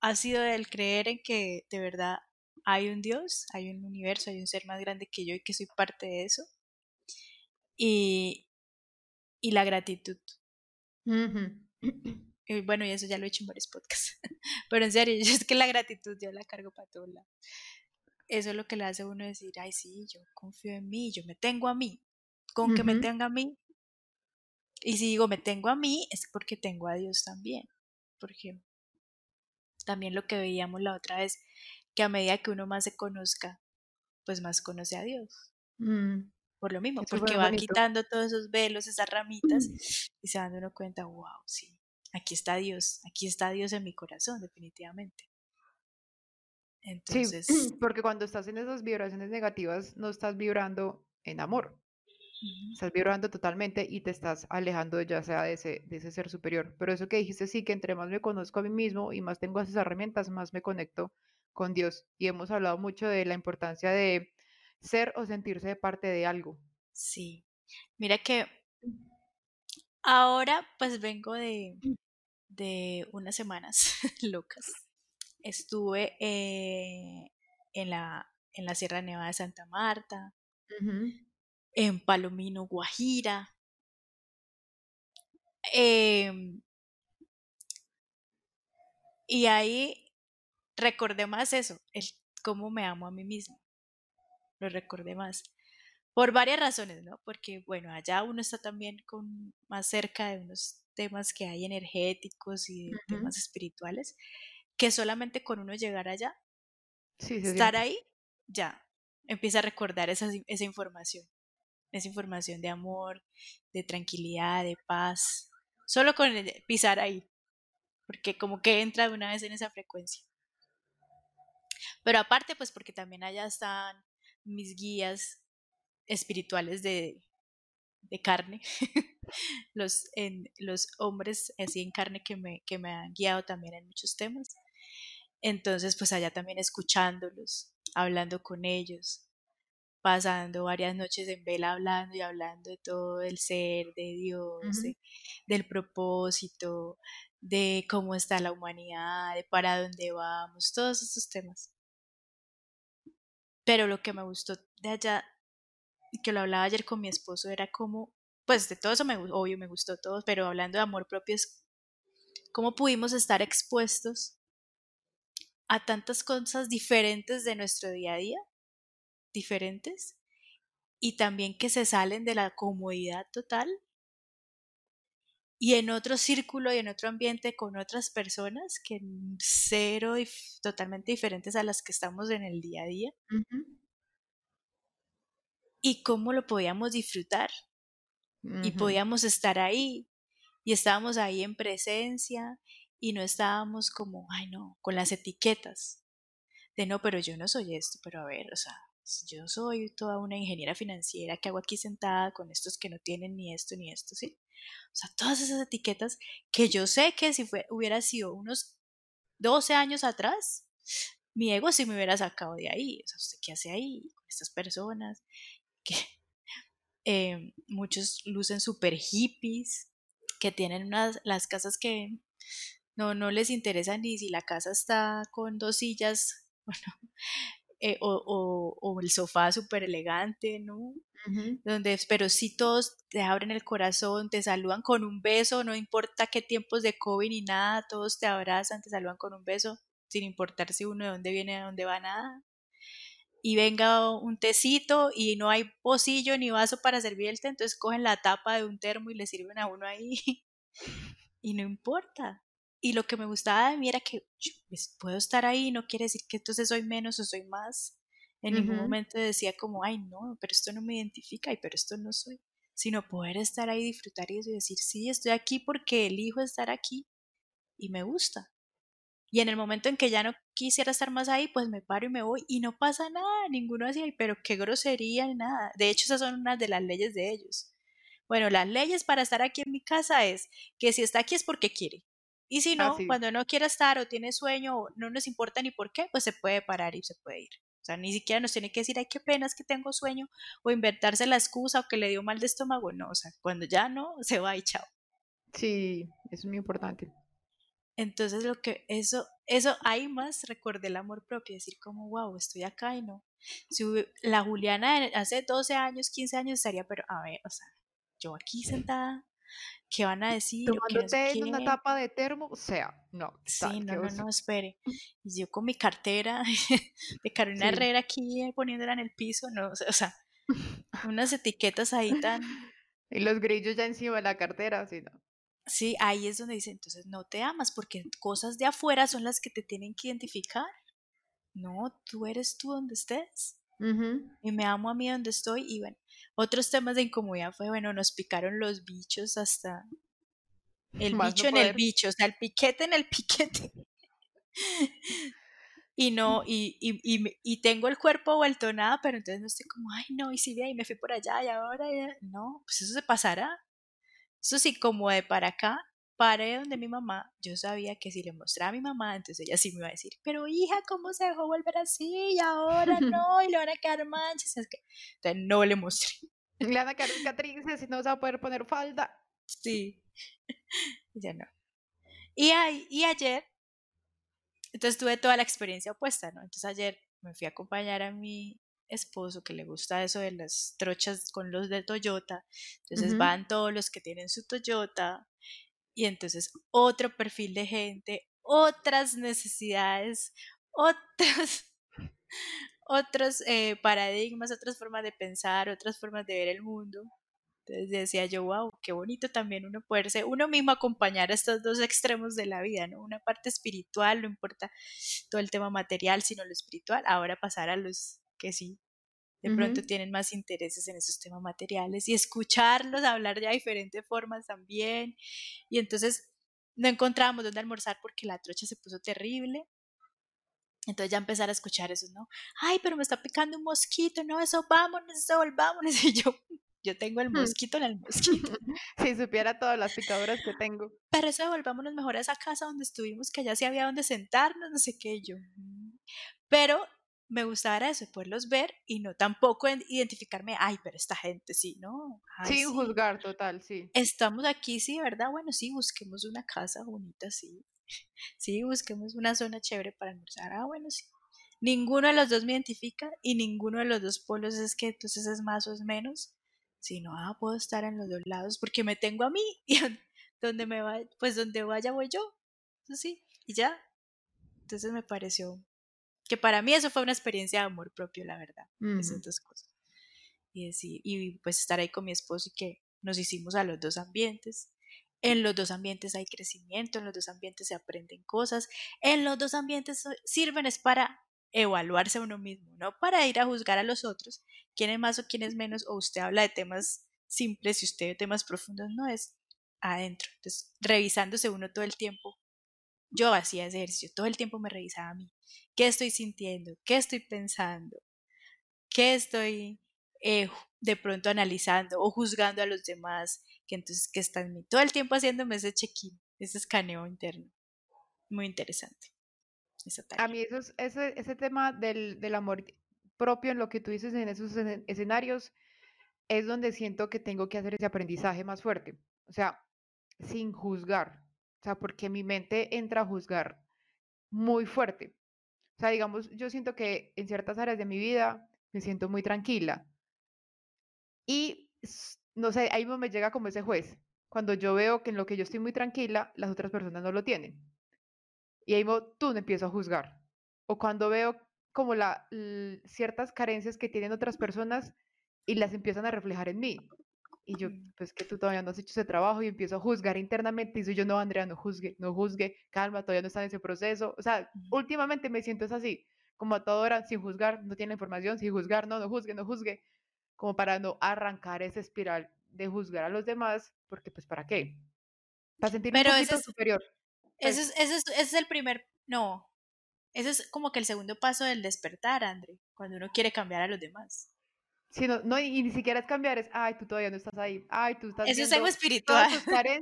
ha sido el creer en que de verdad hay un Dios, hay un universo, hay un ser más grande que yo y que soy parte de eso. Y, y la gratitud. [clears throat] Y bueno, y eso ya lo he hecho en varios podcasts. Pero en serio, yo es que la gratitud yo la cargo para todo lado. Eso es lo que le hace a uno decir, ay, sí, yo confío en mí, yo me tengo a mí. Con que me tenga a mí, y si digo me tengo a mí, es porque tengo a Dios también. Porque también lo que veíamos la otra vez, que a medida que uno más se conozca, pues más conoce a Dios. Mm. Por lo mismo, porque va quitando todos esos velos, esas ramitas, y se dan uno cuenta, wow, sí, aquí está Dios, aquí está Dios en mi corazón, definitivamente. [clears throat] Entonces, sí, porque cuando estás en esas vibraciones negativas, no estás vibrando en amor, Estás vibrando totalmente y te estás alejando ya sea de ese, de ese ser superior. Pero eso que dijiste, sí, que entre más me conozco a mí mismo y más tengo esas herramientas, más me conecto con Dios. Y hemos hablado mucho de la importancia de ser o sentirse de parte de algo. Sí. Mira que ahora pues vengo de, de unas semanas [laughs] locas. Estuve eh, en, la, en la Sierra Nevada de Santa Marta en Palomino, Guajira. Em, y ahí recordé más eso, el cómo me amo a mí mismo. Lo recordé más. Por varias razones, ¿no? Porque, bueno, allá uno está también con, más cerca de unos temas que hay energéticos y de temas espirituales, que solamente con uno llegar allá, estar ahí, ya, empieza a recordar esa, esa información esa información de amor, de tranquilidad, de paz, solo con pisar ahí, porque como que entra de una vez en esa frecuencia. Pero aparte, pues porque también allá están mis guías espirituales de, de carne, [laughs] los, en, los hombres así en carne que me, que me han guiado también en muchos temas. Entonces, pues allá también escuchándolos, hablando con ellos, pasando varias noches en vela hablando y hablando de todo el ser, de Dios, del propósito, de cómo está la humanidad, de para dónde vamos, todos estos temas. Pero lo que me gustó de allá, que lo hablaba ayer con mi esposo, era como, pues de todo eso me obvio me gustó todo, pero hablando de amor propio es cómo pudimos estar expuestos a tantas cosas diferentes de nuestro día a día diferentes y también que se salen de la comodidad total y en otro círculo y en otro ambiente con otras personas que cero y totalmente diferentes a las que estamos en el día a día. Y cómo lo podíamos disfrutar. Y podíamos estar ahí. Y estábamos ahí en presencia y no estábamos como, ay no, con las etiquetas. De no, pero yo no soy esto, pero a ver, o sea, yo soy toda una ingeniera financiera que hago aquí sentada con estos que no tienen ni esto ni esto, ¿sí? O sea, todas esas etiquetas que yo sé que si fue, hubiera sido unos 12 años atrás, mi ego sí me hubiera sacado de ahí. O sea, ¿usted qué hace ahí con estas personas? [laughs] Que eh, muchos lucen súper hippies, que tienen unas, las casas que no, no les interesa ni si la casa está con dos sillas, [laughs] bueno, eh, o, o, el sofá súper elegante, ¿no? Donde, pero si todos te abren el corazón, te saludan con un beso, no importa qué tiempos de COVID ni nada, todos te abrazan, te saludan con un beso, sin importar si uno de dónde viene, de dónde va, nada. Y venga un tecito y no hay pocillo ni vaso para servir el té, entonces cogen la tapa de un termo y le sirven a uno ahí. [laughs] y no importa. Y lo que me gustaba de mí era que pues, puedo estar ahí, no quiere decir que entonces soy menos o soy más. En ningún momento decía como, ay, no, pero esto no me identifica y pero esto no soy. Sino poder estar ahí, disfrutar y decir, sí, estoy aquí porque elijo estar aquí y me gusta. Y en el momento en que ya no quisiera estar más ahí, pues me paro y me voy y no pasa nada, ninguno hacía, pero qué grosería, nada. De hecho, esas son unas de las leyes de ellos. Bueno, las leyes para estar aquí en mi casa es que si está aquí es porque quiere. Y si no, cuando no quiere estar o tiene sueño o no nos importa ni por qué, pues se puede parar y se puede ir. O sea, ni siquiera nos tiene que decir, ay, qué pena es que tengo sueño o inventarse la excusa o que le dio mal de estómago. No, o sea, cuando ya no, se va y chao. Sí, eso es muy importante. Entonces, lo que eso, eso ahí más recordé el amor propio, decir como, wow, estoy acá y no. Si la Juliana hace 12 años, 15 años estaría, pero a ver, o sea, yo aquí sentada ¿Qué van a decir? Tomándote en una tapa de termo, o sea, no. Sí, no, no, no, espere. Y yo con mi cartera [laughs] de Carolina Herrera aquí eh, poniéndola en el piso, no, o sea, unas etiquetas ahí tan... [laughs] Y los grillos ya encima de la cartera, sí, no. Sí, ahí es donde dice, entonces no te amas porque cosas de afuera son las que te tienen que identificar. No, tú eres tú donde estés. Y me amo a mí donde estoy y bueno, otros temas de incomodidad fue, bueno, nos picaron los bichos hasta el bicho en el bicho, o sea, el piquete en el [laughs] piquete. y no, y, y, y, tengo el cuerpo vuelto nada, pero entonces no estoy como, ay, no, y de ahí me fui por allá y ahora, no, pues eso se pasará. Eso sí, como de para acá, paré donde mi mamá, yo sabía que si le mostraba a mi mamá, entonces ella sí me iba a decir, pero hija, ¿cómo se dejó volver así? Y ahora no, [laughs] y le van a quedar manchas. Es que, entonces no le mostré. Le van a quedar cicatrices y no se va a poder poner falda. Sí. [laughs] ya no. Y, y ayer, entonces tuve toda la experiencia opuesta, ¿no? Entonces ayer me fui a acompañar a mi esposo que le gusta eso de las trochas con los de Toyota. Entonces van todos los que tienen su Toyota y entonces otro perfil de gente, otras necesidades, [laughs] otras, otros eh, paradigmas, otras formas de pensar, otras formas de ver el mundo. Entonces decía yo, wow, qué bonito también uno poderse, uno mismo acompañar a estos dos extremos de la vida, ¿no? Una parte espiritual, no importa todo el tema material, sino lo espiritual, ahora pasar a los que sí de pronto tienen más intereses en esos temas materiales y escucharlos hablar de diferentes formas también. Y entonces no encontrábamos dónde almorzar porque la trocha se puso terrible. Entonces ya empezar a escuchar eso, ¿no? Ay, pero me está picando un mosquito, no, eso vámonos, eso volvámonos. [laughs] Y yo, yo tengo el hmm. mosquito en el [laughs] mosquito. si supiera todas las picaduras que tengo. Pero eso volvámonos mejor a esa casa donde estuvimos, que allá sí había donde sentarnos, no sé qué, yo. Mm". Pero me gustaba eso, poderlos ver y no tampoco identificarme, ay, pero esta gente sí, ¿no? sí, juzgar, total, sí. Estamos aquí, sí, ¿verdad? Bueno, sí, busquemos una casa bonita, sí. [laughs] Sí, busquemos una zona chévere para almorzar. Ah, bueno, sí. Ninguno de los dos me identifica y ninguno de los dos polos es que entonces es más o es menos, sino, ah, puedo estar en los dos lados porque me tengo a mí [laughs] y donde me vaya, pues donde vaya voy yo. Eso sí, y ya. Entonces me pareció que para mí eso fue una experiencia de amor propio, la verdad, esas dos cosas. Y, decir, y pues estar ahí con mi esposo y que nos hicimos a los dos ambientes. En los dos ambientes hay crecimiento, en los dos ambientes se aprenden cosas, en los dos ambientes sirven es para evaluarse a uno mismo, no para ir a juzgar a los otros, quién es más o quién es menos, o usted habla de temas simples y usted de temas profundos, no es adentro. Entonces, revisándose uno todo el tiempo, yo hacía ese ejercicio, todo el tiempo me revisaba a mí. ¿Qué estoy sintiendo? ¿Qué estoy pensando? ¿Qué estoy eh, de pronto analizando o juzgando a los demás? Que entonces, ¿qué está en mí? Todo el tiempo haciéndome ese check-in, ese escaneo interno. Muy interesante. A mí eso es, ese, ese tema del, del amor propio en lo que tú dices en esos escenarios es donde siento que tengo que hacer ese aprendizaje más fuerte. O sea, sin juzgar. O sea, porque mi mente entra a juzgar muy fuerte. Sea, digamos, yo siento que en ciertas áreas de mi vida me siento muy tranquila. Y no sé, ahí me llega como ese juez. Cuando yo veo que en lo que yo estoy muy tranquila, las otras personas no lo tienen. Y ahí tú me empiezo a juzgar. O cuando veo como la, ciertas carencias que tienen otras personas y las empiezan a reflejar en mí. Y yo, pues que tú todavía no has hecho ese trabajo y empiezo a juzgar internamente y soy yo, no, Andrea, no juzgue, no juzgue, calma, todavía no está en ese proceso. O sea, últimamente me siento así, como a toda hora, sin juzgar, no tiene información, sin juzgar, no, no juzgue, no juzgue, como para no arrancar esa espiral de juzgar a los demás, porque pues ¿para qué? Para sentirme un poquito superior. Ese es, ese, es, ese es el primer, no, ese es como que el segundo paso del despertar, André, cuando uno quiere cambiar a los demás. Sí, no, no y, ni siquiera es cambiar, es, ay, tú todavía no estás ahí, ay, tú estás Eso es algo espiritual.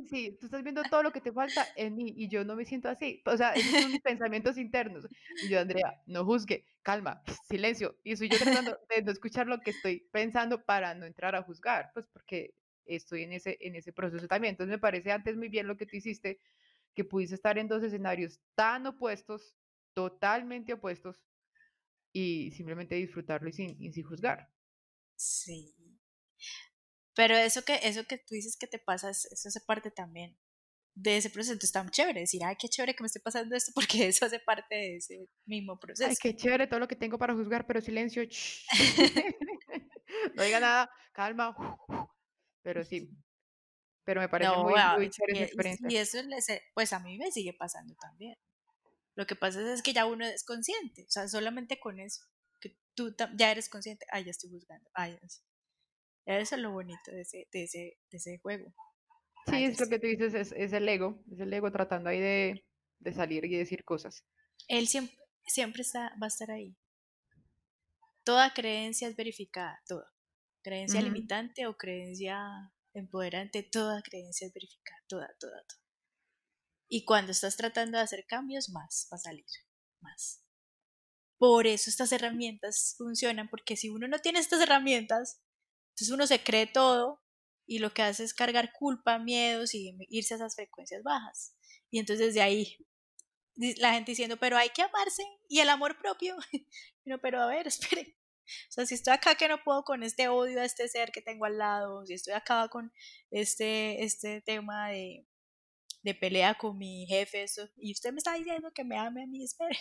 sí, tú estás viendo todo lo que te falta en mí y yo no me siento así. O sea, esos son mis pensamientos internos. Y yo, Andrea, no juzgue, calma, silencio. Y soy yo tratando de no escuchar lo que estoy pensando para no entrar a juzgar, pues porque estoy en ese, en ese proceso también. Entonces me parece antes muy bien lo que tú hiciste, que pudiste estar en dos escenarios tan opuestos, totalmente opuestos, y simplemente disfrutarlo y sin, y sin juzgar. Sí. Pero eso que, eso que tú dices que te pasa, eso hace parte también de ese proceso. Entonces está muy chévere decir, ay, qué chévere que me esté pasando esto, [laughs] porque eso hace parte de ese mismo proceso. Ay, qué chévere todo lo que tengo para juzgar, pero silencio. [laughs] [laughs] no diga nada, calma. Pero sí. Pero me parece muy, muy chévere experiencia. Y eso, pues a mí me sigue pasando también. Lo que pasa es que ya uno es consciente, o sea, solamente con eso tú ya eres consciente, ay, ya estoy juzgando, ay, eso. Eso es lo bonito de ese, de ese, de ese juego. Sí, es lo que tú dices, es, es, el ego, es el ego tratando ahí de, de salir y decir cosas. Él siempre, siempre está, va a estar ahí. Toda creencia es verificada, toda. Creencia limitante o creencia empoderante, toda creencia es verificada, toda, toda, toda. Y cuando estás tratando de hacer cambios, más va a salir, más. Por eso estas herramientas funcionan, porque si uno no tiene estas herramientas, entonces uno se cree todo y lo que hace es cargar culpa, miedos y irse a esas frecuencias bajas. Y entonces de ahí la gente diciendo, pero hay que amarse y el amor propio. [laughs] no, pero a ver, [laughs] espere. O sea, si estoy acá que no puedo con este odio a este ser que tengo al lado, si estoy acá con este, este tema de, de pelea con mi jefe, eso, y usted me está diciendo que me ame a mí, espere.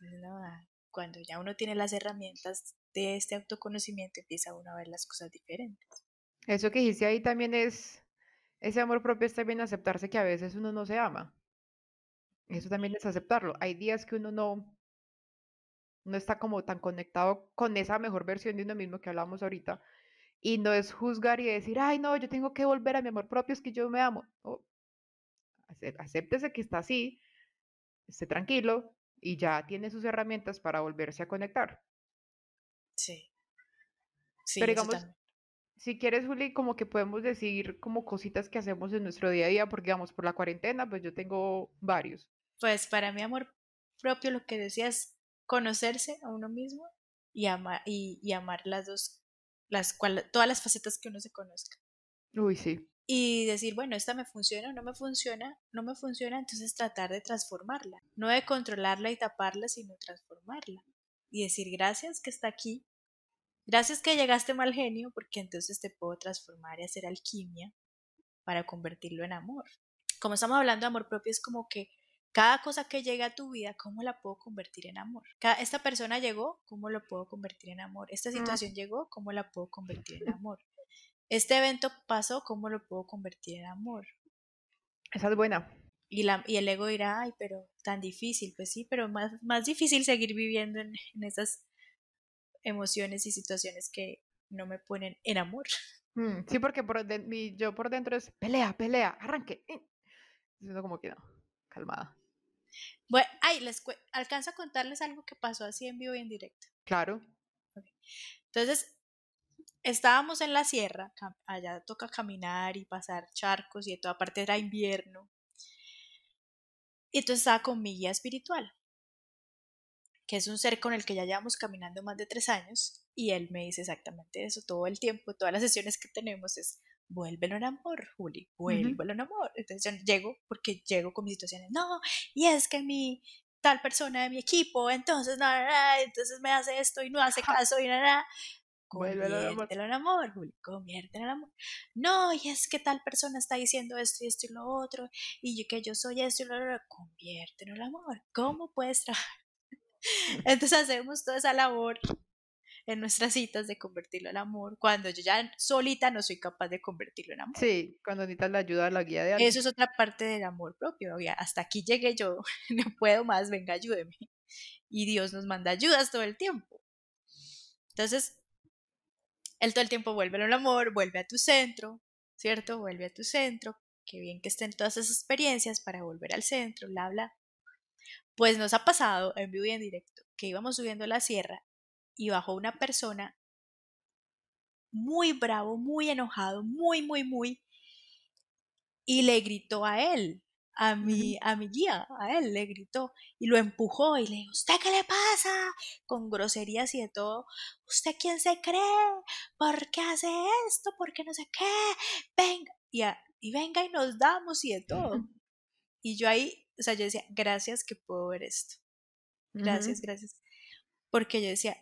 Ah, cuando ya uno tiene las herramientas de este autoconocimiento, empieza uno a ver las cosas diferentes. Eso que dijiste ahí también es, ese amor propio es también aceptarse que a veces uno no se ama. Eso también es aceptarlo. Hay días que uno no, no está como tan conectado con esa mejor versión de uno mismo que hablamos ahorita. Y no es juzgar y decir, ay, no, yo tengo que volver a mi amor propio, es que yo me amo. acéptese que está así, esté tranquilo, y ya tiene sus herramientas para volverse a conectar. Sí. sí Pero digamos, si quieres, Juli, como que podemos decir como cositas que hacemos en nuestro día a día, porque digamos, por la cuarentena, pues yo tengo varios. Pues para mi amor propio, lo que decías, conocerse a uno mismo y amar, y, amar las dos, las todas las facetas que uno se conozca. Uy, sí y decir, bueno, esta me funciona, no me funciona, no me funciona, entonces tratar de transformarla, no de controlarla y taparla, sino transformarla y decir gracias que está aquí, gracias que llegaste mal genio, porque entonces te puedo transformar y hacer alquimia para convertirlo en amor. Como estamos hablando de amor propio, es como que cada cosa que llega a tu vida, ¿cómo la puedo convertir en amor? esta persona llegó, ¿cómo lo puedo convertir en amor? Esta situación llegó, ¿cómo la puedo convertir en amor? Este evento pasó, ¿cómo lo puedo convertir en amor? Esa es buena. Y, la, y el ego dirá, ay, pero tan difícil, pues sí, pero más, más difícil seguir viviendo en, esas emociones y situaciones que no me ponen en amor. Mm, sí, porque por mi, yo por dentro es pelea, pelea, arranque. Siento como que no, calmada. Bueno, ay, les alcanzo a contarles algo que pasó así en vivo y en directo. Claro. Entonces, estábamos en la sierra, allá toca caminar y pasar charcos y de toda parte era invierno. Y entonces estaba con mi guía espiritual. que es un ser con el que ya llevamos caminando más de tres años, y él me dice exactamente eso todo el tiempo, todas las sesiones que tenemos es, vuélvelo en amor, Juli, vuélvelo en amor. Entonces yo llego, porque llego con mis situaciones, no, y es que mi tal persona de mi equipo, entonces, nada, entonces me hace esto y no hace caso y nada. Conviértelo en amor, Juli, conviértelo en amor. No, y es que tal persona está diciendo esto y esto y lo otro, y yo, que yo soy esto y lo otro, conviértelo en amor. ¿Cómo puedes trabajar? [laughs] Entonces hacemos toda esa labor en nuestras citas de convertirlo en amor, cuando yo ya solita no soy capaz de convertirlo en amor. Sí, cuando necesitas la ayuda, la guía de alguien. Eso es otra parte del amor propio. Hasta aquí llegué yo, [laughs] no puedo más, venga, ayúdeme. Y Dios nos manda ayudas todo el tiempo. Entonces, Él todo el tiempo vuelve al amor, vuelve a tu centro, ¿cierto? Vuelve a tu centro. Qué bien que estén todas esas experiencias para volver al centro, bla, bla. Pues nos ha pasado en vivo y en directo que íbamos subiendo la sierra y bajó una persona muy bravo, muy enojado, muy, muy, muy, y le gritó a él, a mi, a mi guía, a él le gritó y lo empujó y le dijo, ¿usted qué le pasa? Con groserías y de todo, ¿usted quién se cree? ¿Por qué hace esto? ¿Por qué no sé qué? Venga, y, y venga y nos damos y de todo. Y yo ahí, o sea, yo decía, gracias que puedo ver esto. Gracias, gracias. Porque yo decía,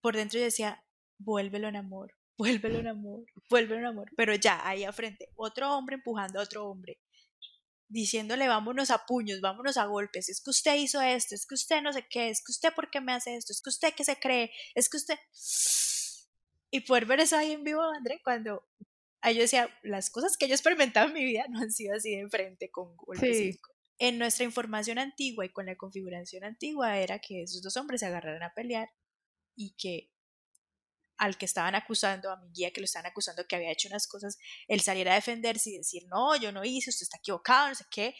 por dentro yo decía, vuélvelo en amor, [laughs] vuélvelo en amor, vuélvelo en amor. Pero ya, ahí a frente, otro hombre empujando a otro hombre, diciéndole, vámonos a puños, vámonos a golpes, es que usted hizo esto, es que usted no sé qué, es que usted por qué me hace esto, es que usted que se cree, es que usted... Y poder ver eso ahí en vivo, André, cuando yo decía, las cosas que yo he experimentado en mi vida [laughs] no han sido así de enfrente con golpes. En nuestra información antigua y con la configuración antigua era que esos dos hombres se agarraran a pelear y que al que estaban acusando, a mi guía que lo estaban acusando que había hecho unas cosas, él saliera a defenderse y decir, no, yo no hice, usted está equivocado, no sé qué,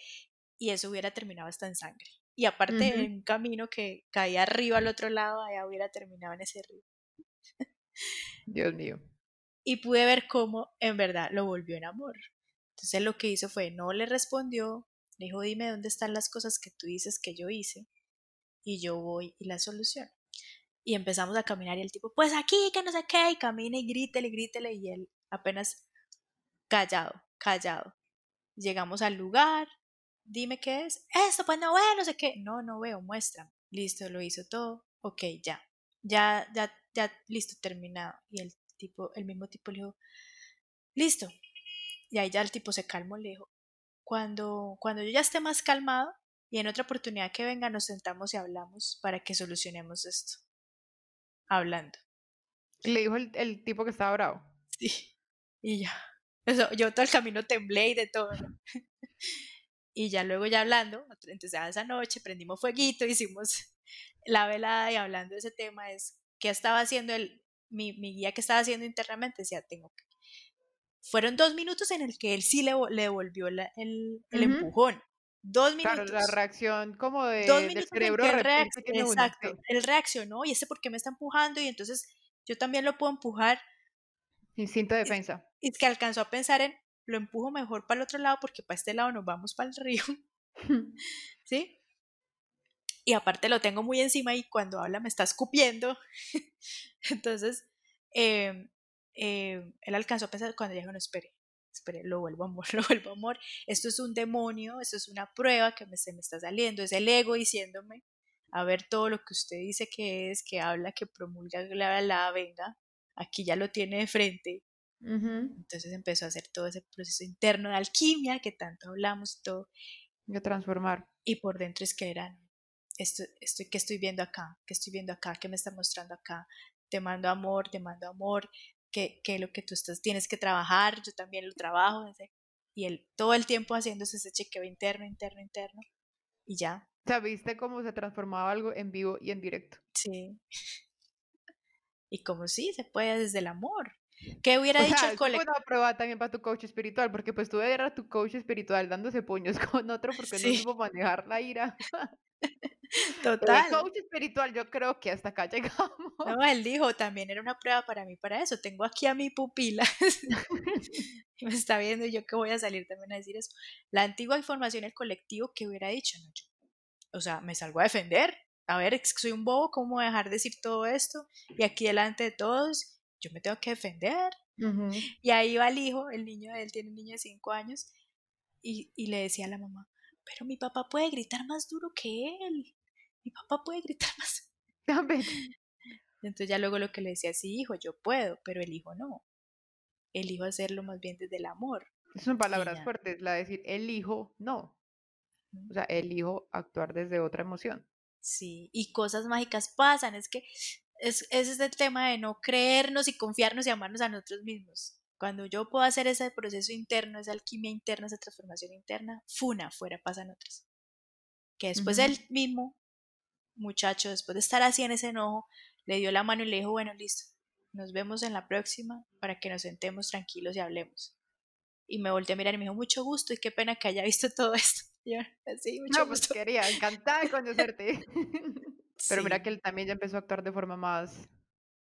y eso hubiera terminado hasta en sangre. Y aparte en un camino que caía arriba al otro lado, allá hubiera terminado en ese río. [laughs] Dios mío. Y pude ver cómo en verdad lo volvió en amor. Entonces lo que hizo fue, no le respondió, le dijo, dime dónde están las cosas que tú dices que yo hice, y yo voy y la soluciono y empezamos a caminar y el tipo, pues aquí, que no sé qué, y camina y grítele, grítele y él apenas callado, callado. Llegamos al lugar, dime qué es, esto, pues no veo, no sé qué, no, no veo, muéstrame. Listo, lo hizo todo, ok, ya, ya, ya, ya, listo, terminado. Y el tipo, el mismo tipo le dijo, listo. Y ahí ya el tipo se calmó, le dijo, cuando, cuando yo ya esté más calmado y en otra oportunidad que venga nos sentamos y hablamos para que solucionemos esto hablando. Le dijo el, tipo que estaba bravo. Sí. Y ya. Eso, yo todo el camino temblé y de todo. [laughs] y ya luego ya hablando, entonces esa noche prendimos fueguito, hicimos la velada y hablando de ese tema es qué estaba haciendo el, mi, mi guía que estaba haciendo internamente, decía, tengo que... Fueron dos minutos en el que él sí le, le devolvió el, el empujón. Dos minutos. Claro, la reacción como de, Dos minutos del cerebro. exacto, él reaccionó y este por qué me está empujando y entonces yo también lo puedo empujar. Instinto de defensa. Y es que alcanzó a pensar en, lo empujo mejor para el otro lado porque para este lado nos vamos para el río. [laughs] [laughs] ¿Sí? Y aparte lo tengo muy encima y cuando habla me está escupiendo. [laughs] entonces, eh, eh, él alcanzó a pensar cuando dijo, no, espere, espere, lo vuelvo amor, [laughs] lo vuelvo amor, esto es un demonio, esto es una prueba que me, se me está saliendo, es el ego diciéndome, a ver todo lo que usted dice que es, que habla, que promulga, la, la, venga, aquí ya lo tiene de frente. Entonces empezó a hacer todo ese proceso interno de alquimia que tanto hablamos, todo. De transformar. Y por dentro es que eran, esto, esto que estoy viendo acá, que estoy viendo acá, que me está mostrando acá, te mando amor, te mando amor, que, lo que tú estás, tienes que trabajar, yo también lo trabajo, y él todo el tiempo haciéndose ese chequeo interno, interno, interno, y ya. O sea, viste cómo se transformaba algo en vivo y en directo. Sí. [laughs] Y como sí, se puede desde el amor. ¿Qué hubiera dicho el colegio? una prueba también para tu coach espiritual, porque pues tú eras tu coach espiritual dándose puños [laughs] con otro porque no supo manejar la ira. [laughs] [laughs] Total. El coach espiritual, yo creo que hasta acá [laughs] llegamos. No, él dijo, también era una prueba para mí para eso. Tengo aquí a mi pupila. [laughs] me está viendo y yo que voy a salir también a decir eso. La antigua información, el colectivo, que hubiera dicho? No, o sea, me salgo a defender. a ver, soy un bobo, ¿cómo voy a dejar de decir todo esto? Y aquí delante de todos, yo me tengo que defender. Y ahí va el hijo, el niño de él tiene un niño de 5 años, y, y le decía a la mamá, pero mi papá puede gritar más duro que él. Mi papá puede gritar [laughs] más. Entonces ya luego lo que le decía, sí, hijo, yo puedo, pero el hijo no. El hijo hacerlo más bien desde el amor. Son palabras fuertes, la de decir el hijo no. O sea, el hijo actuar desde otra emoción. Sí, y cosas mágicas pasan. Es que es, es este tema de no creernos y confiarnos y amarnos a nosotros mismos. Cuando yo puedo hacer ese proceso interno, esa alquimia interna, esa transformación interna, funa, fuera pasan otras. Que después él mismo, muchacho, después de estar así en ese enojo, le dio la mano y le dijo, bueno, listo, nos vemos en la próxima para que nos sentemos tranquilos y hablemos. Y me volteé a mirar y me dijo, mucho gusto y qué pena que haya visto todo [laughs] esto. yo, sí, mucho no, pues quería, encantada de conocerte. [laughs] [laughs] Pero mira que él también ya empezó a actuar de forma más,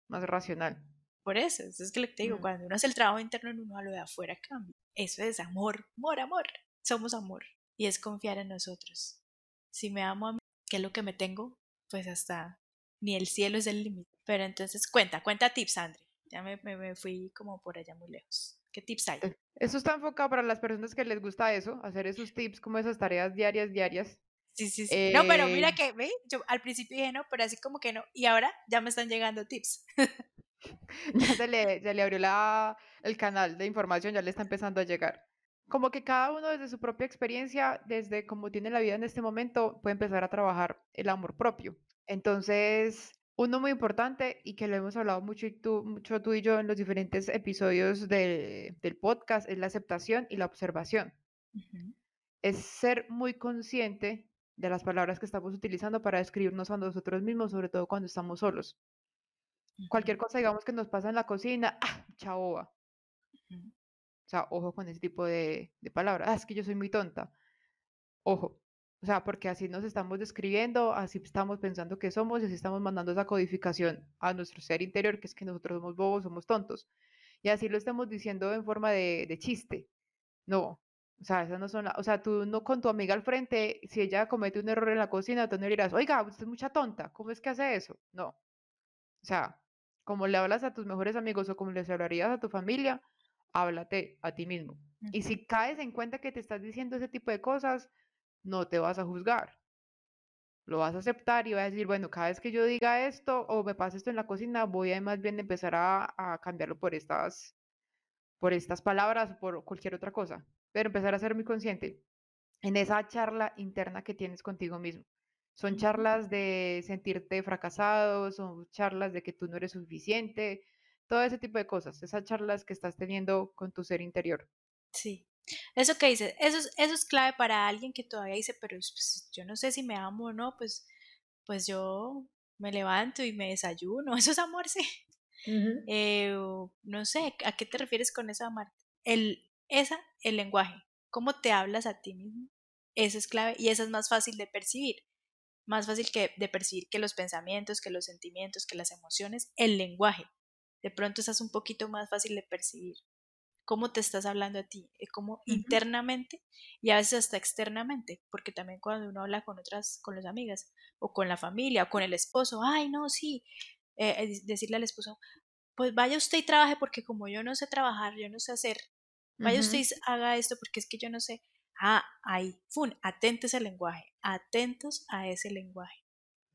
más racional. Por eso, eso es que le te digo, cuando uno hace el trabajo interno en uno, a lo de afuera cambia. Eso es amor, amor, amor. Somos amor. Y es confiar en nosotros. Si me amo a mí, ¿qué es lo que me tengo? Pues hasta ni el cielo es el límite. Pero entonces cuenta, cuenta tips, André. Ya me, me, fui como por allá muy lejos. ¿Qué tips hay? Eh, eso está enfocado para las personas que les gusta eso, hacer esos tips como esas tareas diarias, diarias. Sí, sí, sí. no, pero mira eh que, ¿ve? Yo al principio dije no, pero así como que no. Y ahora ya me están llegando tips. [laughs] ya se le, se le abrió la, el canal de información, ya le está empezando a llegar. Como que cada uno desde su propia experiencia, desde cómo tiene la vida en este momento, puede empezar a trabajar el amor propio. Entonces, uno muy importante y que lo hemos hablado mucho, y tú, mucho tú y yo en los diferentes episodios del podcast es la aceptación y la observación. Es ser muy consciente de las palabras que estamos utilizando para describirnos a nosotros mismos, sobre todo cuando estamos solos. Cualquier cosa, digamos, que nos pasa en la cocina, ¡ah! Sea, ojo con ese tipo de, palabras. Ah, es que yo soy muy tonta. Ojo. O sea, porque así nos estamos describiendo, así estamos pensando que somos y así estamos mandando esa codificación a nuestro ser interior, que es que nosotros somos bobos, somos tontos. Y así lo estamos diciendo en forma de, chiste. No, o sea, esas no son o sea, tú no con tu amiga al frente, si ella comete un error en la cocina, tú no dirás, oiga, usted es mucha tonta, ¿cómo es que hace eso? No. O sea, como le hablas a tus mejores amigos o como les hablarías a tu familia, háblate a ti mismo. Y si caes en cuenta que te estás diciendo ese tipo de cosas, no te vas a juzgar. Lo vas a aceptar y vas a decir, bueno, cada vez que yo diga esto o me pase esto en la cocina, voy a más bien empezar a, a cambiarlo por estas, por estas palabras o por cualquier otra cosa. Pero empezar a ser muy consciente en esa charla interna que tienes contigo mismo. Son charlas de sentirte fracasado, son charlas de que tú no eres suficiente, todo ese tipo de cosas, esas charlas que estás teniendo con tu ser interior. Sí, eso que dices, eso es, eso es clave para alguien que todavía dice, pero pues, yo no sé si me amo o no, pues, pues yo me levanto y me desayuno, [laughs] eso es amarse. Eh, no sé, ¿a qué te refieres con esa amar? El, esa, el lenguaje, cómo te hablas a ti mismo, eso es clave y eso es más fácil de percibir más fácil que de percibir que los pensamientos, que los sentimientos, que las emociones, el lenguaje. De pronto estás un poquito más fácil de percibir cómo te estás hablando a ti, eh, cómo internamente y a veces hasta externamente, porque también cuando uno habla con otras, con las amigas o con la familia o con el esposo, ay no, sí, eh, eh, decirle al esposo, pues vaya usted y trabaje porque como yo no sé trabajar, yo no sé hacer, vaya usted y haga esto porque es que yo no sé, Ah, ahí, fun, atentos al lenguaje, atentos a ese lenguaje.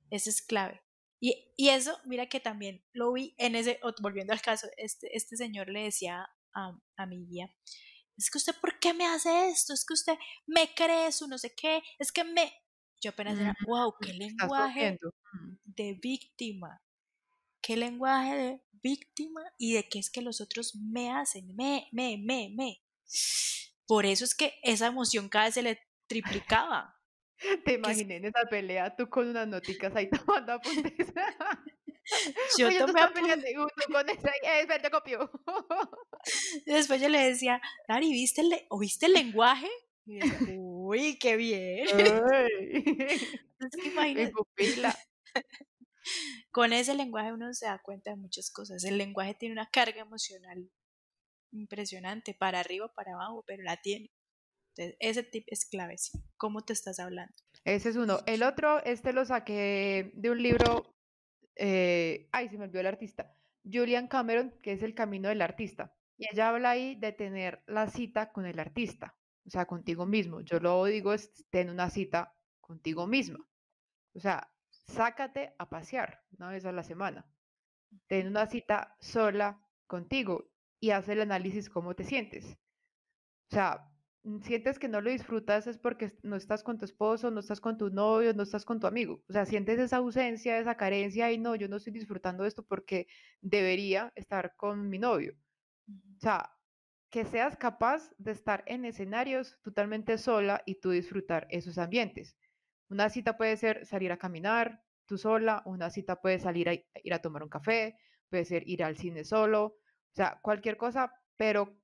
Ese es clave. Y, y, eso, mira que también lo vi en ese, volviendo al caso, este, este señor le decía a, a mi guía, es que usted, ¿por qué me hace esto? Es que usted me cree eso, no sé qué, es que me... Yo apenas era, wow, qué lenguaje de víctima, qué lenguaje de víctima y de qué es que los otros me hacen, me, me, me, me. Por eso es que esa emoción cada vez se le triplicaba. [laughs] Te imaginé en esa pelea tú con unas noticas ahí [laughs] tomando apuntes. [laughs] Yo Oye, tomé apuntes. con esa, eh, espera, copio. Y después yo le decía, Dari, ¿viste el, ¿oíste el lenguaje? Y decía, uy, qué bien. es que imagínate. Con ese lenguaje uno se da cuenta de muchas cosas. El lenguaje tiene una carga emocional impresionante, para arriba, para abajo, pero la tiene. Entonces, ese tip es clave, ¿sí? ¿Cómo te estás hablando? Ese es uno. El otro, este lo saqué de un libro, eh, ay, se me olvidó el artista, Julian Cameron, que es El Camino del Artista. Y ella habla ahí de tener la cita con el artista, o sea, contigo mismo. Yo lo digo es tener una cita contigo misma. O sea, sácate a pasear una vez a la semana. Ten una cita sola contigo y haz el análisis cómo te sientes. O sea, sientes que no lo disfrutas es porque no estás con tu esposo, no estás con tu novio, no estás con tu amigo. O sea, sientes esa ausencia, esa carencia y no, yo no estoy disfrutando esto porque debería estar con mi novio. O sea, que seas capaz de estar en escenarios totalmente sola y tú disfrutar esos ambientes. Una cita puede ser salir a caminar tú sola, una cita puede salir a ir a tomar un café, puede ser ir al cine solo, o sea, cualquier cosa, pero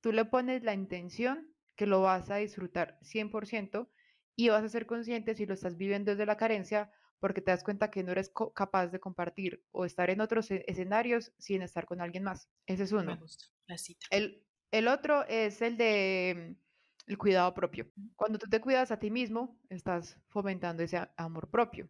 tú le pones la intención que lo vas a disfrutar 100% y vas a ser consciente si lo estás viviendo desde la carencia porque te das cuenta que no eres capaz de compartir o estar en otros e-, escenarios sin estar con alguien más. Ese es uno. la cita. El, el otro es el de el cuidado propio. Cuando tú te cuidas a ti mismo, estás fomentando ese amor propio.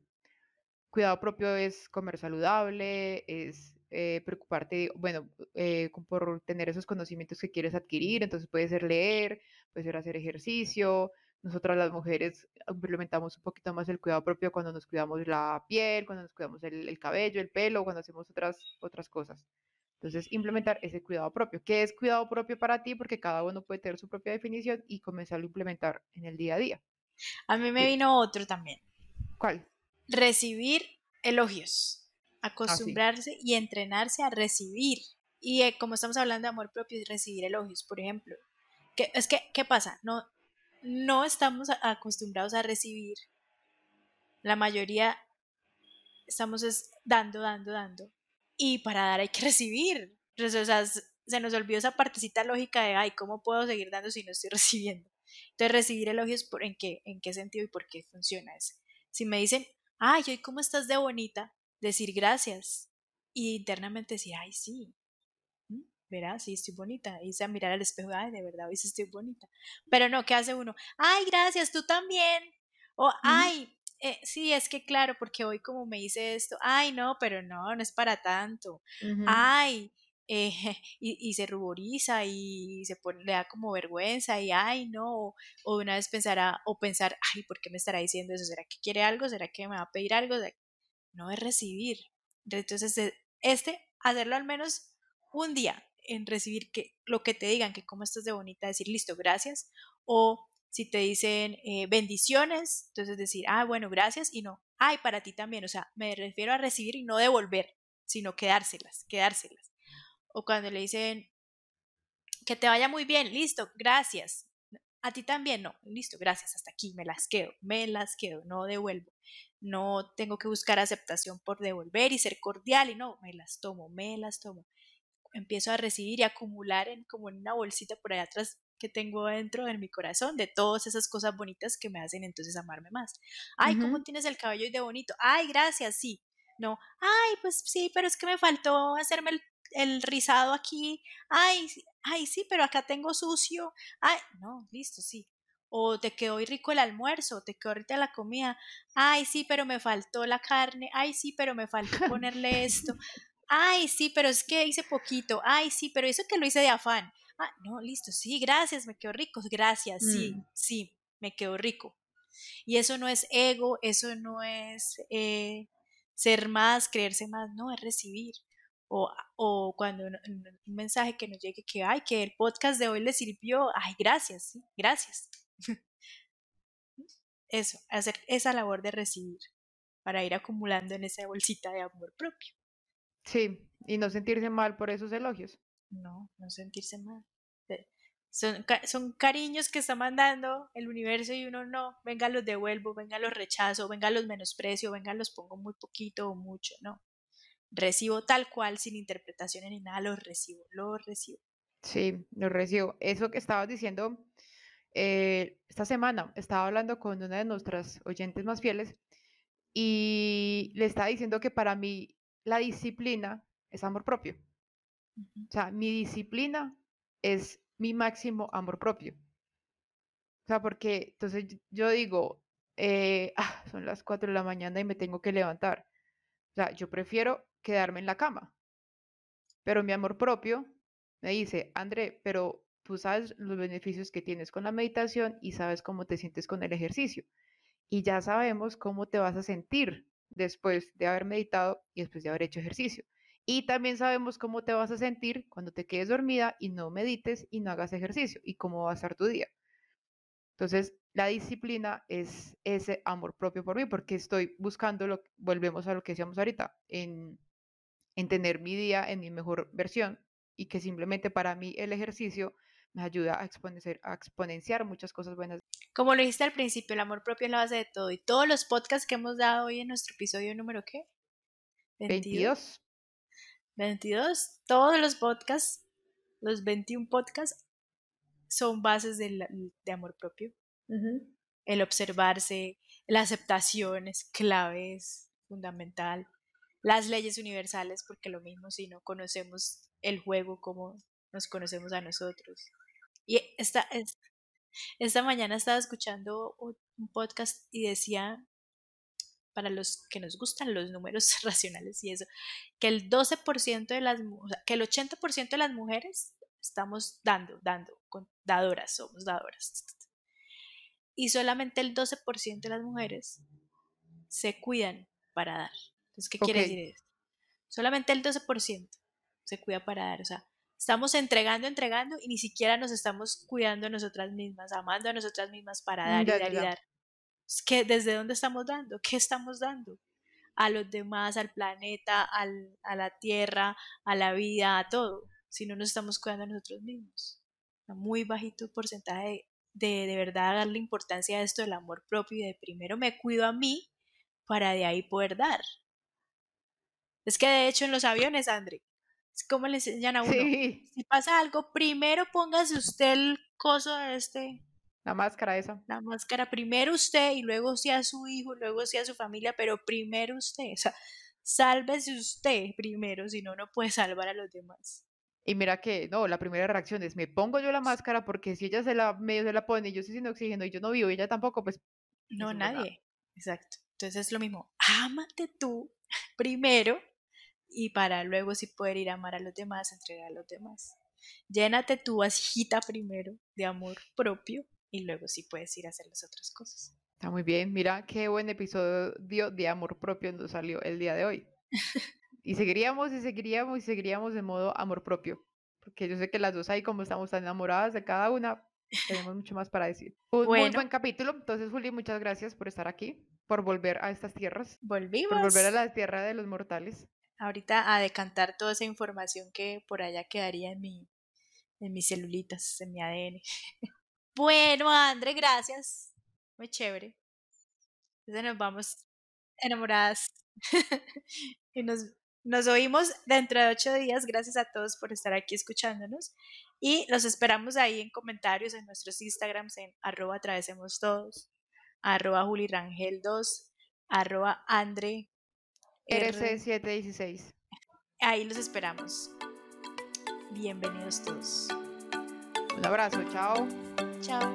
Cuidado propio es comer saludable, es eh, preocuparte, bueno, eh, por tener esos conocimientos que quieres adquirir, entonces puede ser leer, puede ser hacer ejercicio. Nosotras las mujeres implementamos un poquito más el cuidado propio cuando nos cuidamos la piel, cuando nos cuidamos el, el cabello, el pelo, cuando hacemos otras, otras cosas. Entonces, implementar ese cuidado propio. ¿Qué es cuidado propio para ti? Porque cada uno puede tener su propia definición y comenzarlo a implementar en el día a día. A mí me vino otro también. ¿Cuál? Recibir elogios. Acostumbrarse y entrenarse a recibir. Y eh, como estamos hablando de amor propio, y recibir elogios, por ejemplo. Es que, ¿qué pasa? No, no estamos acostumbrados a recibir. La mayoría estamos dando, dando, dando y para dar hay que [laughs] recibir. O sea, se nos olvidó esa partecita lógica de, ay, ¿cómo puedo seguir dando si no estoy [laughs] recibiendo? Entonces, recibir elogios, ¿en, qué, ¿en qué sentido y por qué funciona eso? Si me dicen, ay, hoy cómo estás de bonita, decir gracias y internamente decir, ay, sí, verás, sí, estoy bonita. Y se a mirar al espejo, ay, de verdad, hoy sí estoy bonita. Pero no, ¿qué hace uno? Ay, gracias, tú también. O, ay, eh, sí, es que claro, porque hoy como me hice esto, ay, no, pero no, no es para tanto, ay, eh, [laughs] y, se ruboriza y se pone, le da como vergüenza y ay, no, o, una vez pensará, o pensar, ay, ¿por qué me estará diciendo eso? ¿Será que quiere algo? ¿Será que me va a pedir algo? No es recibir. Entonces, e, este, hacerlo al menos un día en recibir que lo que te digan, que cómo estás de bonita, decir, listo, gracias, o si te dicen eh, bendiciones, entonces decir, ah, bueno, gracias y no, ay, para ti también, o sea, me refiero a recibir y no devolver, sino quedárselas, quedárselas. O cuando le dicen, que te vaya muy bien, listo, gracias. A ti también, no, listo, gracias, hasta aquí, me las quedo, me las quedo, no devuelvo. No tengo que buscar aceptación por devolver y ser cordial y no, me las tomo, me las tomo. Empiezo a recibir y acumular en, como en una bolsita por allá atrás que tengo dentro de mi corazón, de todas esas cosas bonitas que me hacen entonces amarme más. Ay, ¿cómo tienes el cabello de bonito? Ay, gracias, sí. No, ay, pues sí, pero es que me faltó hacerme el, rizado aquí. Ay, ay, sí, pero acá tengo sucio. Ay, no, listo, sí. O te quedó rico el almuerzo, te quedó ahorita la comida. Ay, sí, pero me faltó la carne. Ay, sí, pero me faltó ponerle esto. Ay, sí, pero es que hice poquito. Ay, sí, pero eso que lo hice de afán. Ah, no, listo, sí, gracias, me quedo rico, gracias, sí, mm. sí, me quedo rico. Y eso no es ego, eso no es eh, ser más, creerse más, no, es recibir. O, o cuando un, mensaje que nos llegue que, ay, que el podcast de hoy le sirvió, ay, gracias, sí, gracias. Eso, hacer esa labor de recibir para ir acumulando en esa bolsita de amor propio. Sí, y no sentirse mal por esos elogios. No, no sentirse mal. Son, son cariños que está mandando el universo y uno no, venga los devuelvo, venga los rechazo, venga los menosprecio, venga los pongo muy poquito o mucho, no. Recibo tal cual, sin interpretaciones ni nada, los recibo, los recibo. Sí, los recibo. Eso que estabas diciendo, eh, esta semana estaba hablando con una de nuestras oyentes más fieles y le estaba diciendo que para mí la disciplina es amor propio. O sea, mi disciplina es mi máximo amor propio. O sea, porque entonces yo digo, eh, [laughs] ah, son las 4 de la mañana y me tengo que levantar. O sea, yo prefiero quedarme en la cama. Pero mi amor propio me dice, André, pero tú sabes los beneficios que tienes con la meditación y sabes cómo te sientes con el ejercicio. Y ya sabemos cómo te vas a sentir después de haber meditado y después de haber hecho ejercicio. Y también sabemos cómo te vas a sentir cuando te quedes dormida y no medites y no hagas ejercicio y cómo va a estar tu día. Entonces, la disciplina es ese amor propio por mí, porque estoy buscando, lo, volvemos a lo que decíamos ahorita, en, en tener mi día en mi mejor versión y que simplemente para mí el ejercicio me ayuda a exponenciar, a exponenciar muchas cosas buenas. Como lo dijiste al principio, el amor propio es la base de todo. Y todos los podcasts que hemos dado hoy en nuestro episodio número ¿qué? 22. 22. Todos los podcasts, los 21 podcasts, son bases de, de amor propio. El observarse, la aceptación es clave, es fundamental. Las leyes universales, porque lo mismo si no conocemos el juego como nos conocemos a nosotros. Y esta, esta mañana estaba escuchando un podcast y decía, para los que nos gustan los números [laughs] racionales y eso, que el 12% de las, o sea, que el 80% de las mujeres estamos dando, dando, dadoras, somos dadoras. Y solamente el 12% de las mujeres se cuidan para dar. Entonces, ¿qué quiere decir esto? Solamente el 12% se cuida para dar. O sea, estamos entregando, entregando y ni siquiera nos estamos cuidando a nosotras mismas, amando a nosotras mismas para dar y dar y dar. que ¿Desde dónde estamos dando? ¿Qué estamos dando? A los demás, al planeta, al, a la tierra, a la vida, a todo, si no nos estamos cuidando a nosotros mismos. Muy bajito porcentaje de, de verdad darle importancia a esto del amor propio y de primero me cuido a mí para de ahí poder dar. Es que de hecho en los aviones, André, ¿Cómo le enseñan a uno? Si pasa algo, primero póngase usted el coso de este. La máscara esa. La máscara, primero usted y luego sea su hijo, luego sea su familia, pero primero usted. O sea, sálvese usted primero, si no, no puede salvar a los demás. Y mira que, no, la primera reacción es, me pongo yo la máscara porque si ella se la, medio se la pone y yo estoy sin oxígeno y yo no vivo y ella tampoco, pues... No, nadie. Exacto. Entonces es lo mismo, ámate tú primero y para luego sí poder ir a amar a los demás, entregar a los demás. Llénate tu vasijita primero de amor propio y luego sí puedes ir a hacer las otras cosas. Está muy bien, mira qué buen episodio de amor propio nos salió el día de hoy. y seguiríamos y seguiríamos y seguiríamos de modo amor propio, porque yo sé que las dos ahí como estamos tan enamoradas de cada una, tenemos mucho más para decir. Un muy buen capítulo, entonces Juli, muchas gracias por estar aquí, por volver a estas tierras. Volvimos. Por volver a la tierra de los mortales ahorita a decantar toda esa información que por allá quedaría en, mi, en mis celulitas, en mi ADN. [laughs] bueno, André, gracias. Muy chévere. Entonces nos vamos enamoradas. [laughs] y nos, nos oímos dentro de ocho días. Gracias a todos por estar aquí escuchándonos. Y los esperamos ahí en comentarios en nuestros Instagrams en arroba atravesemos todos, arroba julirangel2, arroba andre RC716. Ahí los esperamos. Bienvenidos todos. Un abrazo, chao. Chao.